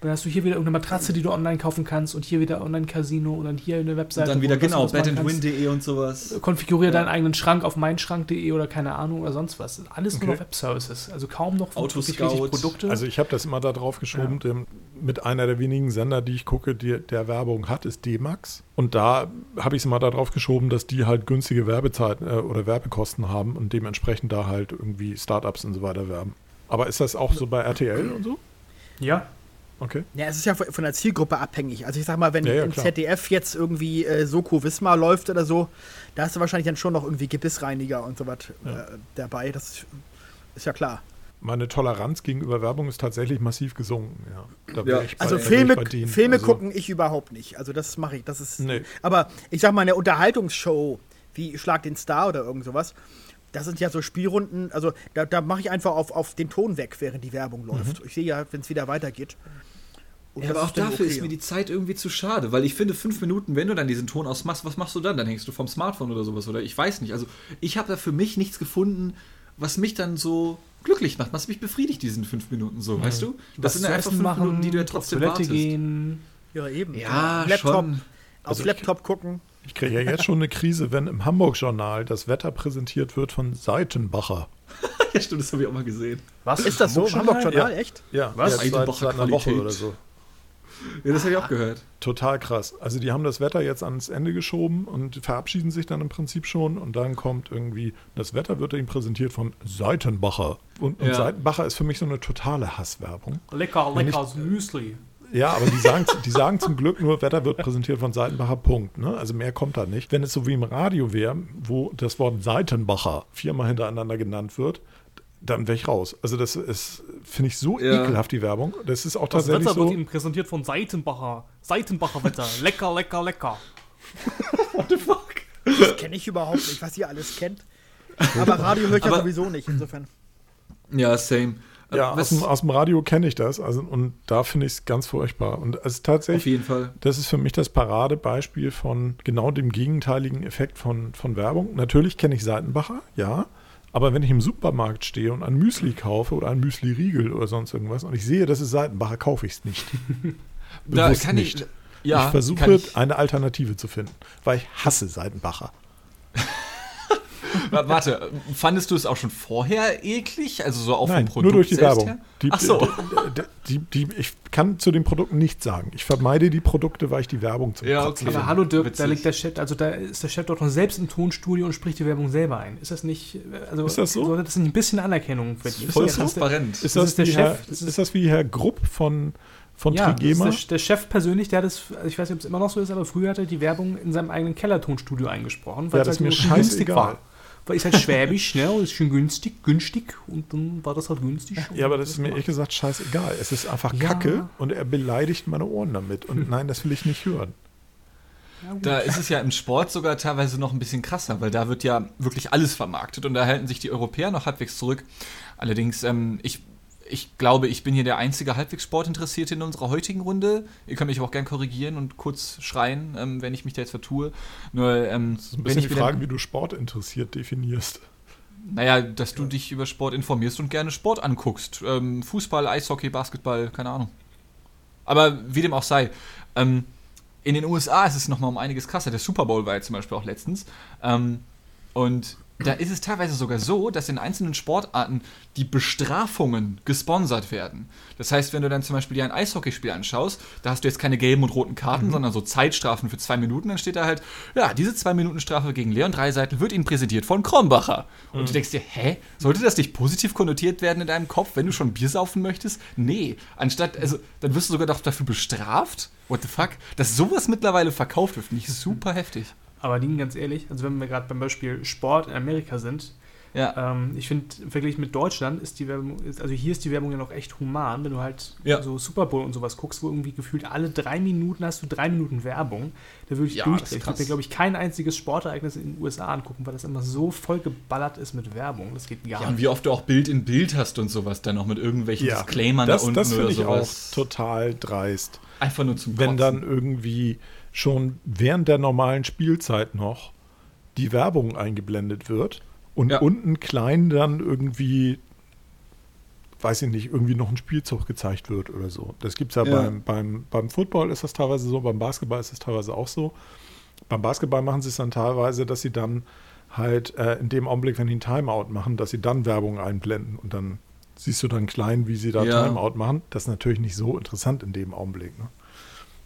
Dann hast du hier wieder irgendeine Matratze, die du online kaufen kannst und hier wieder Online-Casino und dann hier eine Und Webseite. dann wieder, wo du das genau, und betandwin.de und sowas. Konfiguriere Ja. deinen eigenen Schrank auf meinschrank.de oder keine Ahnung oder sonst was. Alles Okay. nur noch Webservices. Also kaum noch Autoscout. Produkte. Also ich habe das immer da drauf geschoben, dem, mit einer der wenigen Sender, die ich gucke, die, der Werbung hat, ist D-Max. Und da habe ich es immer da drauf geschoben, dass die halt günstige Werbezeiten äh, oder Werbekosten haben und dementsprechend da halt irgendwie Startups und so weiter werben. Aber ist das auch so bei RTL und so? ja, Okay. Ja, es ist ja von der Zielgruppe abhängig. Also ich sag mal, wenn Ja, ja, im. ZDF jetzt irgendwie äh, Soko Wismar läuft oder so, da hast du wahrscheinlich dann schon noch irgendwie Gebissreiniger und so was Ja. äh, dabei. Das ist, ist ja klar. Meine Toleranz gegenüber Werbung ist tatsächlich massiv gesunken. Ja. Da Ja. ich bei- Also Filme, ich bei denen. Filme Also, gucken ich überhaupt nicht. Also das mache ich. Das ist. Nee. Aber ich sag mal, eine Unterhaltungsshow wie Schlag den Star oder irgend sowas, das sind ja so Spielrunden, also da, da mache ich einfach auf, auf den Ton weg, während die Werbung läuft. Ich sehe ja, wenn es wieder weitergeht. Und Ja, aber auch dafür okay. ist mir die Zeit irgendwie zu schade, weil ich finde, fünf Minuten, wenn du dann diesen Ton ausmachst, was machst du dann? Dann hängst du vom Smartphone oder sowas, oder ich weiß nicht. Also ich habe da für mich nichts gefunden, was mich dann so glücklich macht, was mich befriedigt, diesen fünf Minuten so, weißt du? Das sind zu ja einfach fünf Minuten, die du ja trotzdem wartest. gehen. Ja, eben. Ja, Laptop, schon. Auf Also Laptop gucken. Ich kriege ja jetzt schon eine Krise, wenn im Hamburg-Journal das Wetter präsentiert wird von Seitenbacher. Ja, stimmt, das habe ich auch mal gesehen. Was? Ist das so? Hamburg-Journal? Hamburg Journal, echt? Ja, Was? jetzt seit, seit einer Woche Qualität. oder so. Ja, das habe ich auch gehört. Total krass. Also die haben das Wetter jetzt ans Ende geschoben und verabschieden sich dann im Prinzip schon und dann kommt irgendwie, das Wetter wird ihnen präsentiert von Seitenbacher. Und, und Ja. Seitenbacher ist für mich so eine totale Hasswerbung. Lecker, lecker Müsli. Ja, aber die sagen, die sagen zum Glück nur, Wetter wird präsentiert von Seitenbacher, Punkt. Ne? Also mehr kommt da nicht. Wenn es so wie im Radio wäre, wo das Wort Seitenbacher viermal hintereinander genannt wird, dann wäre ich raus. Also das ist, finde ich, so Ja. ekelhaft, die Werbung. Das ist auch Das tatsächlich Wetter wird so. Ihnen präsentiert von Seitenbacher. Seitenbacher Wetter. Lecker, lecker, lecker. Das kenne ich überhaupt nicht, was ihr alles kennt. Aber Radio höre ich ja sowieso nicht, insofern. Ja, same. Ja, aus dem, aus dem Radio kenne ich das. Also, und da finde ich es ganz furchtbar. Und es ist tatsächlich. auf jeden Fall. Das ist für mich das Paradebeispiel von genau dem gegenteiligen Effekt von, von Werbung. Natürlich kenne ich Seitenbacher, ja. Aber wenn ich im Supermarkt stehe und ein Müsli kaufe oder ein Müsli-Riegel oder sonst irgendwas und ich sehe, das ist Seitenbacher, kaufe ich es nicht. Da Bewusst kann ich. nicht. Ja, ich versuche kann ich, eine Alternative zu finden, weil ich hasse Seitenbacher. Wa- Warte, fandest du es auch schon vorher eklig? Also so auch Nein, vom Produkt nur durch die Werbung. Die, Ach so. Die, die, die, ich kann zu den Produkten nichts sagen. Ich vermeide die Produkte, weil ich die Werbung zum Ja, Kotzen okay. Aber hallo Dirk, Witzig. da liegt der Chef, also da ist der Chef doch noch selbst im Tonstudio und spricht die Werbung selber ein. Ist das nicht, also Ist das so? sollte das nicht ein bisschen Anerkennung? Voll das so? ist der, transparent. Ist das ist wie Chef, Herr, das ist, ist- das wie Herr Grupp von, von ja, das Trigema? ist der, der Chef persönlich, der hat das, also ich weiß nicht, ob es immer noch so ist, aber früher hat er die Werbung in seinem eigenen Kellertonstudio eingesprochen, weil Ja, es das ist halt mir günstig scheißegal. war. Weil ist halt schwäbisch, ne, und ist schön günstig, günstig und dann war das halt günstig. Ja, aber das ist mir ehrlich gesagt scheißegal. Es ist einfach Ja. Kacke und er beleidigt meine Ohren damit. Und nein, das will ich nicht hören. Da ist es ja im Sport sogar teilweise noch ein bisschen krasser, weil da wird ja wirklich alles vermarktet und da halten sich die Europäer noch halbwegs zurück. Allerdings, ähm, ich, ich glaube, ich bin hier der einzige halbwegs Sportinteressierte in unserer heutigen Runde. Ihr könnt mich aber auch gern korrigieren und kurz schreien, ähm, wenn ich mich da jetzt vertue. Nur, ähm, Das ist ein bisschen ich die Frage, wie du Sport interessiert definierst. Naja, dass du dich über Sport informierst und gerne Sport anguckst. Ähm, Fußball, Eishockey, Basketball, keine Ahnung. Aber wie dem auch sei, ähm, in den USA ist es nochmal um einiges krasser. Der Super Bowl war ja zum Beispiel auch letztens. Ähm, und da ist es teilweise sogar so, dass in einzelnen Sportarten die Bestrafungen gesponsert werden. Das heißt, wenn du dann zum Beispiel dir ein Eishockeyspiel anschaust, da hast du jetzt keine gelben und roten Karten, sondern so Zeitstrafen für zwei Minuten, dann steht da halt, ja, diese zwei Minuten Strafe gegen Leon Dreiseitel wird Ihnen präsentiert von Krombacher. Und du denkst dir, hä, sollte das nicht positiv konnotiert werden in deinem Kopf, wenn du schon Bier saufen möchtest? Nee, anstatt, also, dann wirst du sogar doch dafür bestraft. What the fuck? Dass sowas mittlerweile verkauft wird, finde ich super heftig. Aber Ding, ganz ehrlich, also wenn wir gerade beim Beispiel Sport in Amerika sind, Ja. ähm, ich finde, im Vergleich mit Deutschland ist die Werbung, ist, also hier ist die Werbung ja noch echt human, wenn du halt Ja. so Super Bowl und sowas guckst, wo irgendwie gefühlt alle drei Minuten hast du drei Minuten Werbung, da würde ich Ja, durchdrehen. Ich würde mir, glaube ich, kein einziges Sportereignis in den USA angucken, weil das immer so voll geballert ist mit Werbung. Das geht gar Ja, und nicht. wie oft du auch Bild in Bild hast und sowas dann noch mit irgendwelchen Disclaimern das, da unten das oder finde ich auch sowas. total dreist. Einfach nur zum Wenn Kotzen. dann irgendwie schon während der normalen Spielzeit noch die Werbung eingeblendet wird und Ja. unten klein dann irgendwie, weiß ich nicht, irgendwie noch ein Spielzug gezeigt wird oder so. Das gibt es ja, Ja. Beim, beim, beim Football ist das teilweise so, beim Basketball ist das teilweise auch so. Beim Basketball machen sie es dann teilweise, dass sie dann halt äh, in dem Augenblick, wenn die einen Timeout machen, dass sie dann Werbung einblenden und dann siehst du dann klein, wie sie da Ja. Timeout machen. Das ist natürlich nicht so interessant in dem Augenblick. Ne?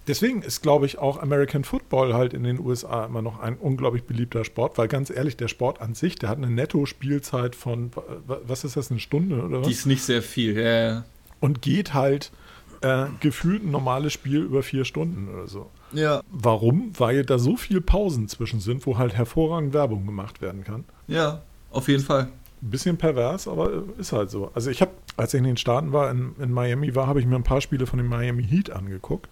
Deswegen ist, glaube ich, auch American Football halt in den USA immer noch ein unglaublich beliebter Sport, weil ganz ehrlich, der Sport an sich, der hat eine Netto-Spielzeit von, wa- was ist das, eine Stunde oder was? Die ist nicht sehr viel. Ja, ja. Und geht halt äh, gefühlt ein normales Spiel über vier Stunden oder so. Ja, Warum? Weil da so viel Pausen zwischen sind, wo halt hervorragend Werbung gemacht werden kann. ja, auf jeden Fall. Ein bisschen pervers, aber äh, ist halt so. Also ich habe, als ich in den Staaten war, in, in Miami war, habe ich mir ein paar Spiele von dem Miami Heat angeguckt.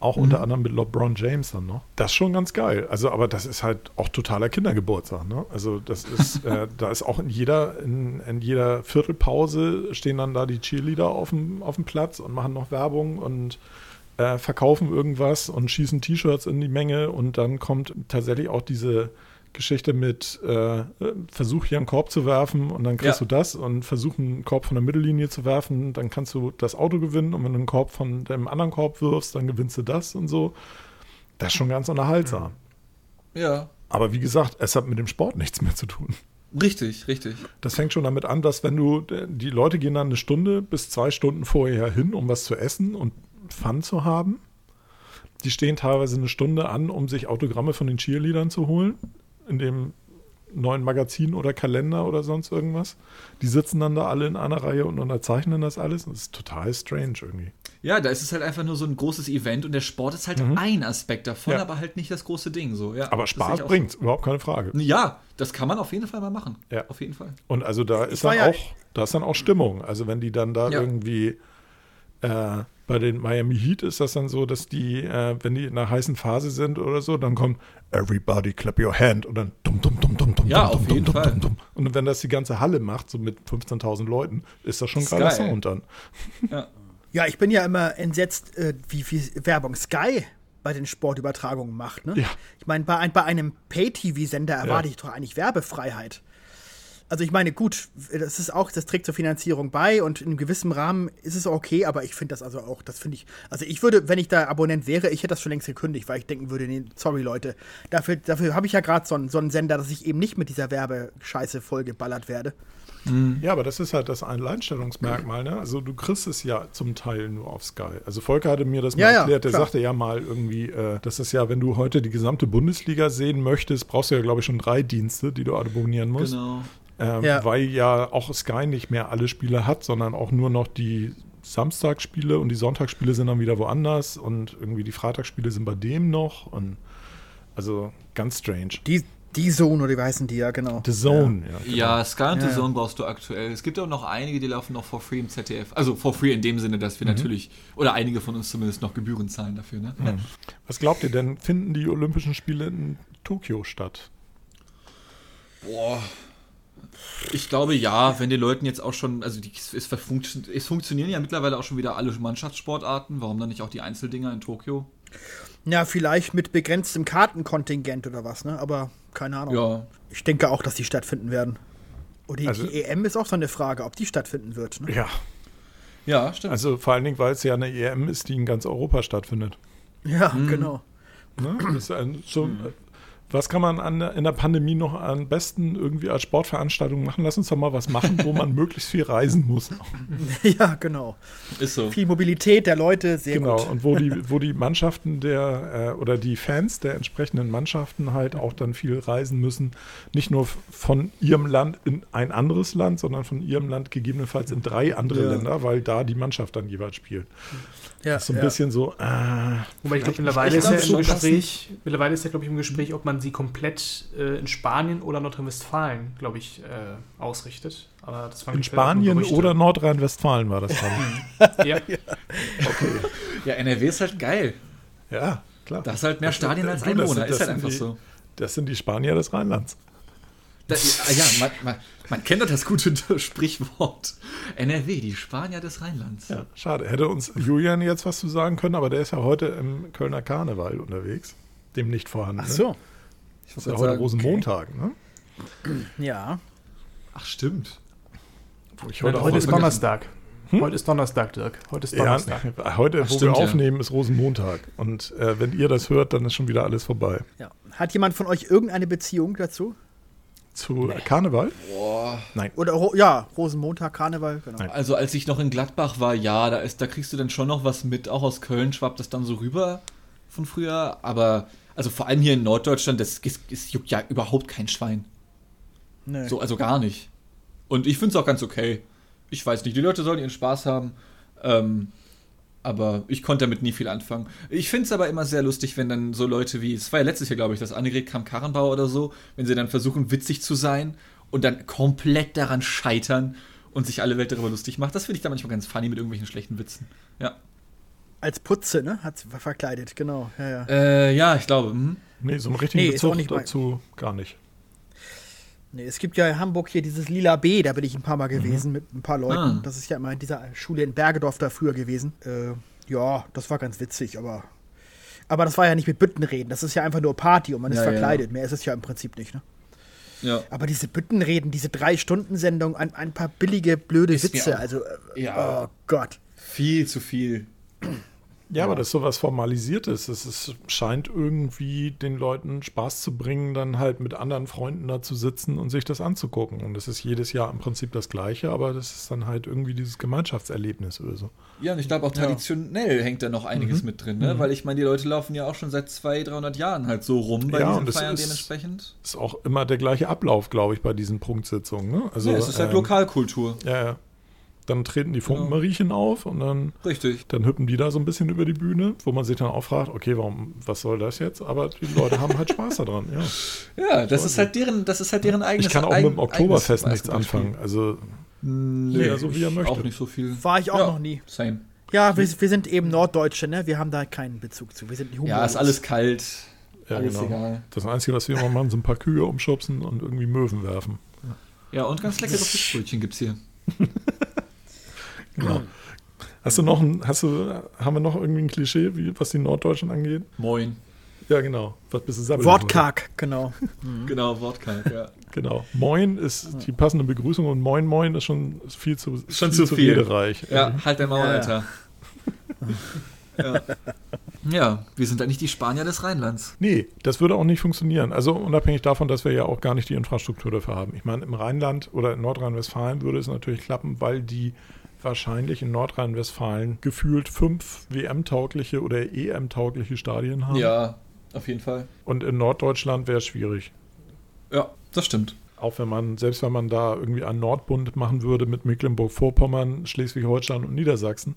Auch Mhm. unter anderem mit LeBron James dann noch. Das ist schon ganz geil. Also, aber das ist halt auch totaler Kindergeburtstag. Ne? Also das ist, äh, da ist auch in jeder, in, in jeder Viertelpause stehen dann da die Cheerleader auf dem, auf dem Platz und machen noch Werbung und äh, verkaufen irgendwas und schießen T-Shirts in die Menge und dann kommt tatsächlich auch diese Geschichte mit äh, Versuch hier einen Korb zu werfen und dann kriegst Ja. du das und versuch einen Korb von der Mittellinie zu werfen, dann kannst du das Auto gewinnen und wenn du einen Korb von dem anderen Korb wirfst, dann gewinnst du das und so. Das ist schon ganz unterhaltsam. Ja, Aber wie gesagt, es hat mit dem Sport nichts mehr zu tun. richtig, richtig. Das fängt schon damit an, dass wenn du, die Leute gehen dann eine Stunde bis zwei Stunden vorher hin, um was zu essen und Fun zu haben. Die stehen teilweise eine Stunde an, um sich Autogramme von den Cheerleadern zu holen, in dem neuen Magazin oder Kalender oder sonst irgendwas. Die sitzen dann da alle in einer Reihe und unterzeichnen das alles. Das ist total strange irgendwie. Ja, da ist es halt einfach nur so ein großes Event und der Sport ist halt ein Aspekt davon, Ja. aber halt nicht das große Ding. So. Ja, Aber Spaß bringt's, überhaupt keine Frage. Ja, das kann man auf jeden Fall mal machen. Ja. Auf jeden Fall. Und also da ist dann ja- auch, da ist dann auch Stimmung. Also wenn die dann da Ja. irgendwie äh, bei den Miami Heat ist das dann so, dass die, äh, wenn die in einer heißen Phase sind oder so, dann kommt Everybody clap your hand und dann dumm, dumm, dumm, dumm, dumm, Ja, dumm, auf dumm, jeden dumm, Fall. dumm, dumm. Und wenn das die ganze Halle macht, so mit 15.000 Leuten, ist das schon Ist geiler geil. Sound dann. Ja. Ja, ich bin ja immer entsetzt, äh, wie viel Werbung Sky bei den Sportübertragungen macht. Ne? Ja. Ich meine, bei, ein, bei einem Pay-TV-Sender erwarte ich doch eigentlich Werbefreiheit. Also ich meine, gut, das ist auch, das trägt zur Finanzierung bei und in einem gewissen Rahmen ist es okay, aber ich finde das also auch, das finde ich, also ich würde, wenn ich da Abonnent wäre, ich hätte das schon längst gekündigt, weil ich denken würde, nee, sorry Leute, dafür, dafür habe ich ja gerade so einen, so einen Sender, dass ich eben nicht mit dieser Werbescheiße vollgeballert werde. Ja, aber das ist halt das Alleinstellungsmerkmal. Ne? Also du kriegst es ja zum Teil nur auf Sky. Also Volker hatte mir das mal Ja, ja, erklärt. Der klar. sagte ja mal irgendwie, äh, das ist ja, wenn du heute die gesamte Bundesliga sehen möchtest, brauchst du ja, glaube ich, schon drei Dienste, die du abonnieren musst. Genau. Ähm, Ja. Weil ja auch Sky nicht mehr alle Spiele hat, sondern auch nur noch die Samstagsspiele und die Sonntagsspiele sind dann wieder woanders und irgendwie die Freitagsspiele sind bei dem noch und also ganz strange. Die, die Zone oder wie heißen die, ja, genau. The Zone, ja. genau. Ja, Sky und Ja, The ja. Zone brauchst du aktuell. Es gibt auch noch einige, die laufen noch for free im ZDF. Also for free in dem Sinne, dass wir natürlich, oder einige von uns zumindest noch Gebühren zahlen dafür. Ne? Was glaubt ihr denn, finden die Olympischen Spiele in Tokio statt? Boah. Ich glaube ja, wenn den Leuten jetzt auch schon, also die, es, es funktionieren ja mittlerweile auch schon wieder alle Mannschaftssportarten, warum dann nicht auch die Einzeldinger in Tokio? Ja, vielleicht mit begrenztem Kartenkontingent oder was, ne? Aber keine Ahnung. Ja. Ich denke auch, dass die stattfinden werden. Und die, Also- die EM ist auch so eine Frage, ob die stattfinden wird. Ne? Ja, Ja, stimmt. also vor allen Dingen, weil es ja eine EM ist, die in ganz Europa stattfindet. Ja, Mhm. genau. Ne? Das ist ein, so, was kann man an, der- in der Pandemie noch am besten irgendwie als Sportveranstaltung machen? Lass uns doch mal was machen, wo man möglichst viel reisen muss. ja, genau. ist so. Viel Mobilität der Leute, sehr Genau, gut. und wo die, wo die Mannschaften der äh, oder die Fans der entsprechenden Mannschaften halt auch dann viel reisen müssen. Nicht nur von ihrem Land in ein anderes Land, sondern von ihrem Land gegebenenfalls in drei andere Ja. Länder, weil da die Mannschaft dann jeweils spielt. Ja, Das ist so ein ja. bisschen so, äh, Wobei ich glaube, mittlerweile ich ist ja im so Gespräch, mittlerweile ist ja, glaube ich, im Gespräch, ob man sie komplett äh, in Spanien oder Nordrhein-Westfalen, glaube ich, äh, ausrichtet. Aber das in Spanien oder Nordrhein-Westfalen war das dann. Ja, Ja, NRW ist halt geil. ja, klar. Da ist halt mehr Stadien als Du, das Einwohner. sind- Ist das halt sind einfach die- so. Das sind die Spanier des Rheinlands. Da, ja, man, man, man kennt doch das gute Sprichwort. NRW, die Spanier des Rheinlands. Ja, schade. Hätte uns Julian jetzt was zu sagen können, aber der ist ja heute im Kölner Karneval unterwegs. Dem nicht vorhanden. Ach so. Ich Das ist ja heute sagen, Rosenmontag, ne? Ja. Ach, stimmt. Wo ich heute, heute ist Donnerstag. Heute ist Donnerstag, Dirk. Heute ist Ja, Donnerstag. heute, Ach, wo stimmt, wir ja. aufnehmen, ist Rosenmontag. Und äh, wenn ihr das hört, dann ist schon wieder alles vorbei. ja. Hat jemand von euch irgendeine Beziehung dazu? Zu Karneval? Boah. Nein. Oder ja, Rosenmontag, Karneval, genau. Nein. Also als ich noch in Gladbach war, ja, da, ist, da kriegst du dann schon noch was mit. Auch aus Köln schwappt das dann so rüber von früher. Aber also vor allem hier in Norddeutschland, das, das, das juckt ja überhaupt kein Schwein. Nee. So, also gar nicht. Und ich finde es auch ganz okay. Ich weiß nicht, die Leute sollen ihren Spaß haben. Ähm, aber ich konnte damit nie viel anfangen. Ich finde es aber immer sehr lustig, wenn dann so Leute wie, es war ja letztes Jahr, glaube ich, das Annegret Kramp-Karrenbauer oder so, wenn sie dann versuchen, witzig zu sein und dann komplett daran scheitern und sich alle Welt darüber lustig macht. Das finde ich dann manchmal ganz funny mit irgendwelchen schlechten Witzen. Ja. Als Putze, ne? Hat sie verkleidet, genau. Ja, ja. Äh, ja, ich glaube. Hm. Nee, so einen richtigen Nee, Bezug dazu gar nicht. Nee, es gibt ja in Hamburg hier dieses Lila B, da bin ich ein paar Mal gewesen mit ein paar Leuten. Ah. Das ist ja immer in dieser Schule in Bergedorf da früher gewesen. Äh, ja, das war ganz witzig, aber. Aber das war ja nicht mit Büttenreden, das ist ja einfach nur Party und man ist Ja, ja. verkleidet. Mehr ist es ja im Prinzip nicht, ne? Ja. Aber diese Büttenreden, diese Drei-Stunden-Sendung, ein, ein paar billige, blöde Ist Witze, also. Äh, Ja. Oh Gott. Viel zu viel. Ja, aber das ist sowas Formalisiertes. Es ist, scheint irgendwie den Leuten Spaß zu bringen, dann halt mit anderen Freunden da zu sitzen und sich das anzugucken. Und das ist jedes Jahr im Prinzip das Gleiche, aber das ist dann halt irgendwie dieses Gemeinschaftserlebnis oder so. Ja, und ich glaube auch traditionell hängt da noch einiges mit drin, ne? Weil ich meine, die Leute laufen ja auch schon seit 200, 300 Jahren halt so rum bei Ja, diesen und das Feiern ist- dementsprechend. Ist auch immer der gleiche Ablauf, glaube ich, bei diesen Punktsitzungen. Ne? Also, ja, es ist halt ähm, Lokalkultur. Ja, ja. Dann treten die Funkenmariechen auf und dann, Richtig. dann hüppen die da so ein bisschen über die Bühne, wo man sich dann auch fragt, okay, warum, was soll das jetzt? Aber die Leute haben halt Spaß daran, ja. Ja, das ist halt deren, das ist halt deren eigenes Ich kann auch eigen- mit dem Oktoberfest nichts anfangen. Also, Nee, Ja, so wie er möchte. Auch nicht so viel. War ich auch Ja, noch nie. Same. Ja, wir, wir sind eben Norddeutsche, ne? Wir haben da keinen Bezug zu. Wir sind die Ja, ist alles kalt. ja, alles genau. egal. Das Einzige, was wir immer machen, sind ein paar Kühe umschubsen und irgendwie Möwen werfen. Ja, und ganz leckere Fischbrötchen gibt's hier. Genau. Hast du noch ein, hast du, haben wir noch irgendwie ein Klischee, wie, was die Norddeutschen angeht? Moin. Ja, genau. Was bist du sabbelig Wortkarg, genau. Genau, wortkalt, ja. Genau. Moin ist die passende Begrüßung und Moin Moin ist schon viel zu, Schon zu viel. redereich. Ja, halt dein Maul, Ja, ja. Alter. ja. ja, wir sind eigentlich die Spanier des Rheinlands. Nee, das würde auch nicht funktionieren. Also unabhängig davon, dass wir ja auch gar nicht die Infrastruktur dafür haben. Ich meine, im Rheinland oder in Nordrhein-Westfalen würde es natürlich klappen, weil die wahrscheinlich in Nordrhein-Westfalen gefühlt fünf WM-taugliche oder EM-taugliche Stadien haben. Ja, auf jeden Fall. Und in Norddeutschland wäre es schwierig. Ja, das stimmt. Auch wenn man, selbst wenn man da irgendwie einen Nordbund machen würde mit Mecklenburg-Vorpommern, Schleswig-Holstein und Niedersachsen,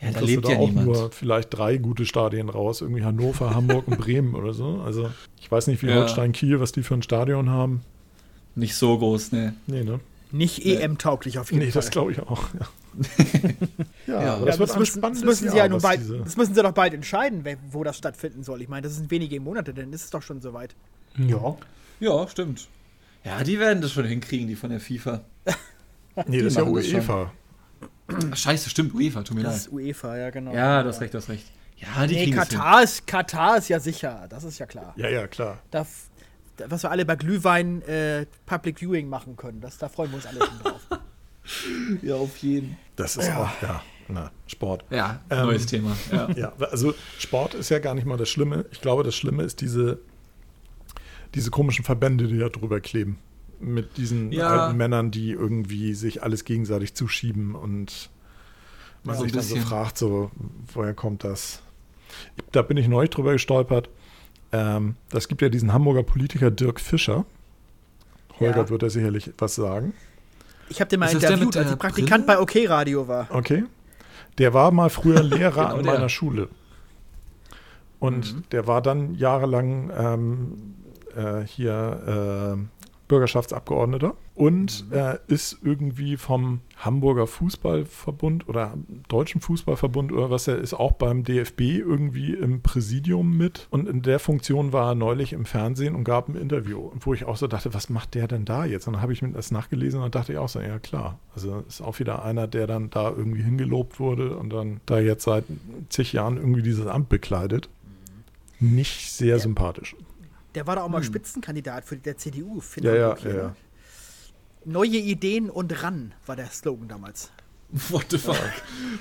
Ja, da lebt du da ja auch niemand. nur vielleicht drei gute Stadien raus. Irgendwie Hannover, Hamburg und Bremen oder so. Also ich weiß nicht, wie Ja. Holstein-Kiel, was die für ein Stadion haben. Nicht so groß, ne. Nee, ne? Nicht EM-tauglich auf jeden Nee, Fall. das glaube ich auch. Ja, ja, Ja. aber Ja, das das, müssen, das müssen sie ja nun bald, diese- das müssen sie doch bald entscheiden, wo das stattfinden soll. Ich meine, das sind wenige Monate, dann ist es doch schon soweit. Ja. Ja, stimmt. Ja, die werden das schon hinkriegen, die von der FIFA. Nee, das ist ja das. UEFA. Ach, scheiße, stimmt, UEFA, tut mir Das leid. ist UEFA, ja genau. Ja, du hast recht, du hast recht. Ja, die Nee, kriegen. Katar ist, Katar ist ja sicher, das ist ja klar. Ja, ja, klar. Da, was wir alle bei Glühwein äh, Public Viewing machen können, das, da freuen wir uns alle schon drauf. Ja, auf jeden. Das ist auch, ja, na, Sport. Ja, Ähm, neues Thema. Ja. Ja, also Sport ist ja gar nicht mal das Schlimme. Ich glaube, das Schlimme ist diese, diese komischen Verbände, die da drüber kleben. Mit diesen Ja. alten Männern, die irgendwie sich alles gegenseitig zuschieben und man Ja, sich dann so fragt, so, woher kommt das? Da bin ich neulich drüber gestolpert. Ähm, das gibt ja diesen Hamburger Politiker Dirk Fischer. Holger Ja. wird er sicherlich was sagen. Ich habe den mal Ist der interviewt, als der ich Praktikant Brille? bei OK Radio war. Okay. Der war mal früher Lehrer Genau an der. meiner Schule. Und Mhm. der war dann jahrelang ähm, äh, hier äh, Bürgerschaftsabgeordneter und Mhm. äh, ist irgendwie vom Hamburger Fußballverbund oder Deutschen Fußballverbund oder was er ist, auch beim DFB irgendwie im Präsidium mit. Und in der Funktion war er neulich im Fernsehen und gab ein Interview. Wo ich auch so dachte, was macht der denn da jetzt? Und dann habe ich mir das nachgelesen und dachte ich auch so, ja klar. Also ist auch wieder einer, der dann da irgendwie hingelobt wurde und dann da jetzt seit zig Jahren irgendwie dieses Amt bekleidet. Nicht sehr sympathisch. Der war da auch mal Hm. Spitzenkandidat für der CDU. für Ja, hier, ja, ne? ja. Neue Ideen und ran war der Slogan damals. What the fuck?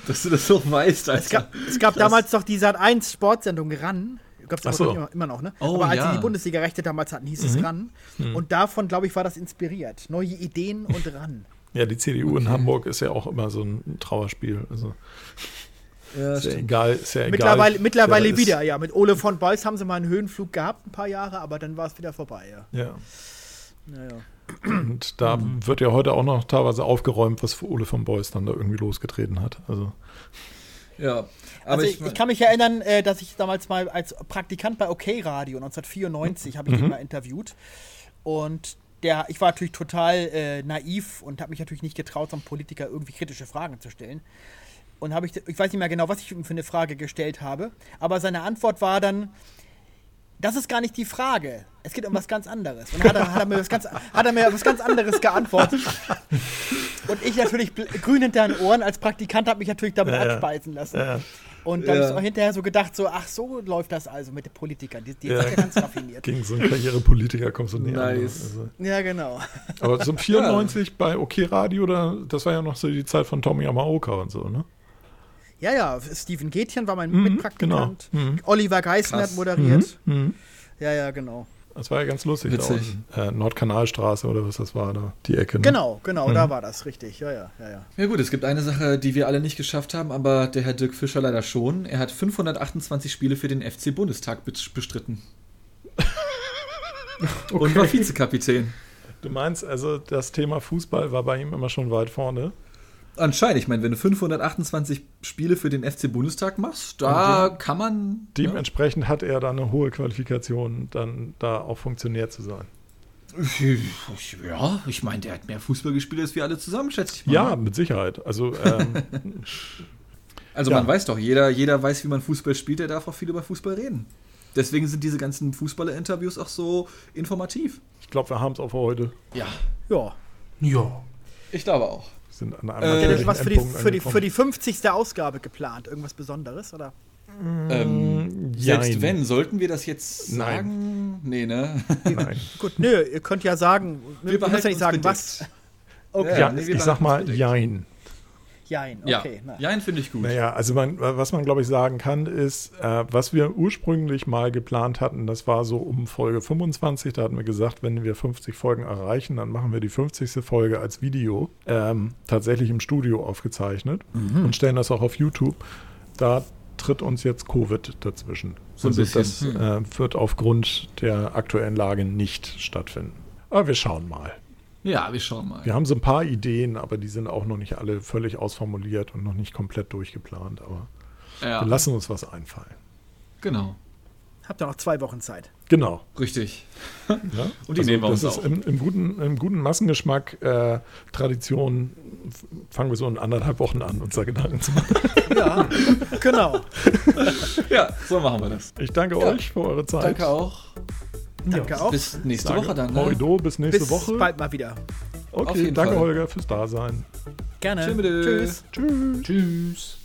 Dass du das so weißt, Alter. Es gab, es gab damals doch die Sat1 Sportsendung ran. Gab's Ach aber so. immer, immer noch, ne? Oh, aber als sie die Bundesliga-Rechte damals hatten, hieß es ran. Und davon, glaube ich, war das inspiriert. Neue Ideen und ran. Ja, die CDU in Hamburg ist ja auch immer so ein Trauerspiel. Also ja, ist ja egal, ist ja egal. mittlerweile mittlerweile wieder, ja. Mit Ole von Beuys haben sie mal einen Höhenflug gehabt, ein paar Jahre, aber dann war es wieder vorbei, ja. Ja. Naja. Und da wird ja heute auch noch teilweise aufgeräumt, was für Ole von Beuys dann da irgendwie losgetreten hat. Also ja. Aber Also ich, ich, ich kann mich erinnern, äh, dass ich damals mal als Praktikant bei OK Radio 1994 habe ich Mhm. den mal interviewt und der, ich war natürlich total äh, naiv und habe mich natürlich nicht getraut, so einem Politiker irgendwie kritische Fragen zu stellen. Und habe ich, ich weiß nicht mehr genau, was ich ihm für eine Frage gestellt habe, aber seine Antwort war dann, das ist gar nicht die Frage. Es geht um was ganz anderes. Und dann hat er, hat er, mir, was ganz, hat er mir was ganz anderes geantwortet. Und ich natürlich grün hinter den Ohren als Praktikant habe mich natürlich damit Ja, ja. abspeisen lassen. Ja. Und dann Ja. ist auch hinterher so gedacht, so, ach so läuft das also mit den Politikern. Die, die Ja. sind ja ganz raffiniert. gegen so einen Karrierepolitiker kommst du an. ne? Nice. Also. Ja, genau. Aber so 94 bei OK Radio, da, das war ja noch so die Zeit von Tommy Yamaoka und so, ne? Ja, ja, Steven Gätchen war mein Mhm, Mitpraktikant. genau. Mhm. Oliver Geißen hat moderiert. Mhm. Ja, ja, genau. Das war ja ganz lustig. Witzig. Da äh, Nordkanalstraße oder was das war, da die Ecke. Ne? Genau, genau, Mhm. da war das richtig. Ja, ja, ja, ja. ja gut, es gibt eine Sache, die wir alle nicht geschafft haben, aber der Herr Dirk Fischer leider schon. Er hat 528 Spiele für den FC Bundestag be- bestritten. Und war Vizekapitän. Du meinst also, das Thema Fußball war bei ihm immer schon weit vorne? Anscheinend, ich meine, wenn du 528 Spiele für den FC Bundestag machst, da kann man. Dementsprechend ja. hat er da eine hohe Qualifikation, dann da auch Funktionär zu sein. Ja, ich meine, der hat mehr Fußball gespielt als wir alle zusammen, schätze ich mal. Ja, mit Sicherheit. Also, ähm, also ja. man weiß doch, jeder, jeder weiß, wie man Fußball spielt, der darf auch viel über Fußball reden. Deswegen sind diese ganzen Fußballer-Interviews auch so informativ. Ich glaube, wir haben es auch für heute. Ja. Ja. Ja. Ich glaube auch. Sind an einem äh, was für die, für, die, für die 50. Ausgabe geplant? Irgendwas Besonderes, oder? Ähm, selbst wenn, sollten wir das jetzt sagen? Nein. Nee, ne? Nein. Gut, nö, ihr könnt ja sagen, wir müssen ja nicht sagen, was. Okay. Ja, nee, ich sag mal, jein. Jein, okay. Ja, Jein finde ich gut. Naja, also man, was man, glaube ich, sagen kann, ist, äh, was wir ursprünglich mal geplant hatten, das war so um Folge 25, da hatten wir gesagt, wenn wir 50 Folgen erreichen, dann machen wir die 50. Folge als Video, ähm, tatsächlich im Studio aufgezeichnet mhm. und stellen das auch auf YouTube. Da tritt uns jetzt Covid dazwischen. So ein also bisschen. Das äh, wird aufgrund der aktuellen Lage nicht stattfinden. Aber wir schauen mal. Ja, wir schauen mal. Wir haben so ein paar Ideen, aber die sind auch noch nicht alle völlig ausformuliert und noch nicht komplett durchgeplant. Aber ja. wir lassen uns was einfallen. Genau. Habt ihr noch zwei Wochen Zeit. Genau. Richtig. Ja? Und die also nehmen wir uns das auch. Ist im, im, guten, Im guten Massengeschmack äh, Tradition fangen wir so in anderthalb Wochen an, uns da Gedanken zu machen. Ja, genau. ja, so machen wir das. Ich danke ja. euch für eure Zeit. Danke auch. Danke auch. Bis nächste Sage Woche dann. Ne? Bis nächste bis Woche. bald mal wieder. Okay, danke Fall. Holger fürs Dasein. Gerne. Tschüss. Tschüss. Tschüss.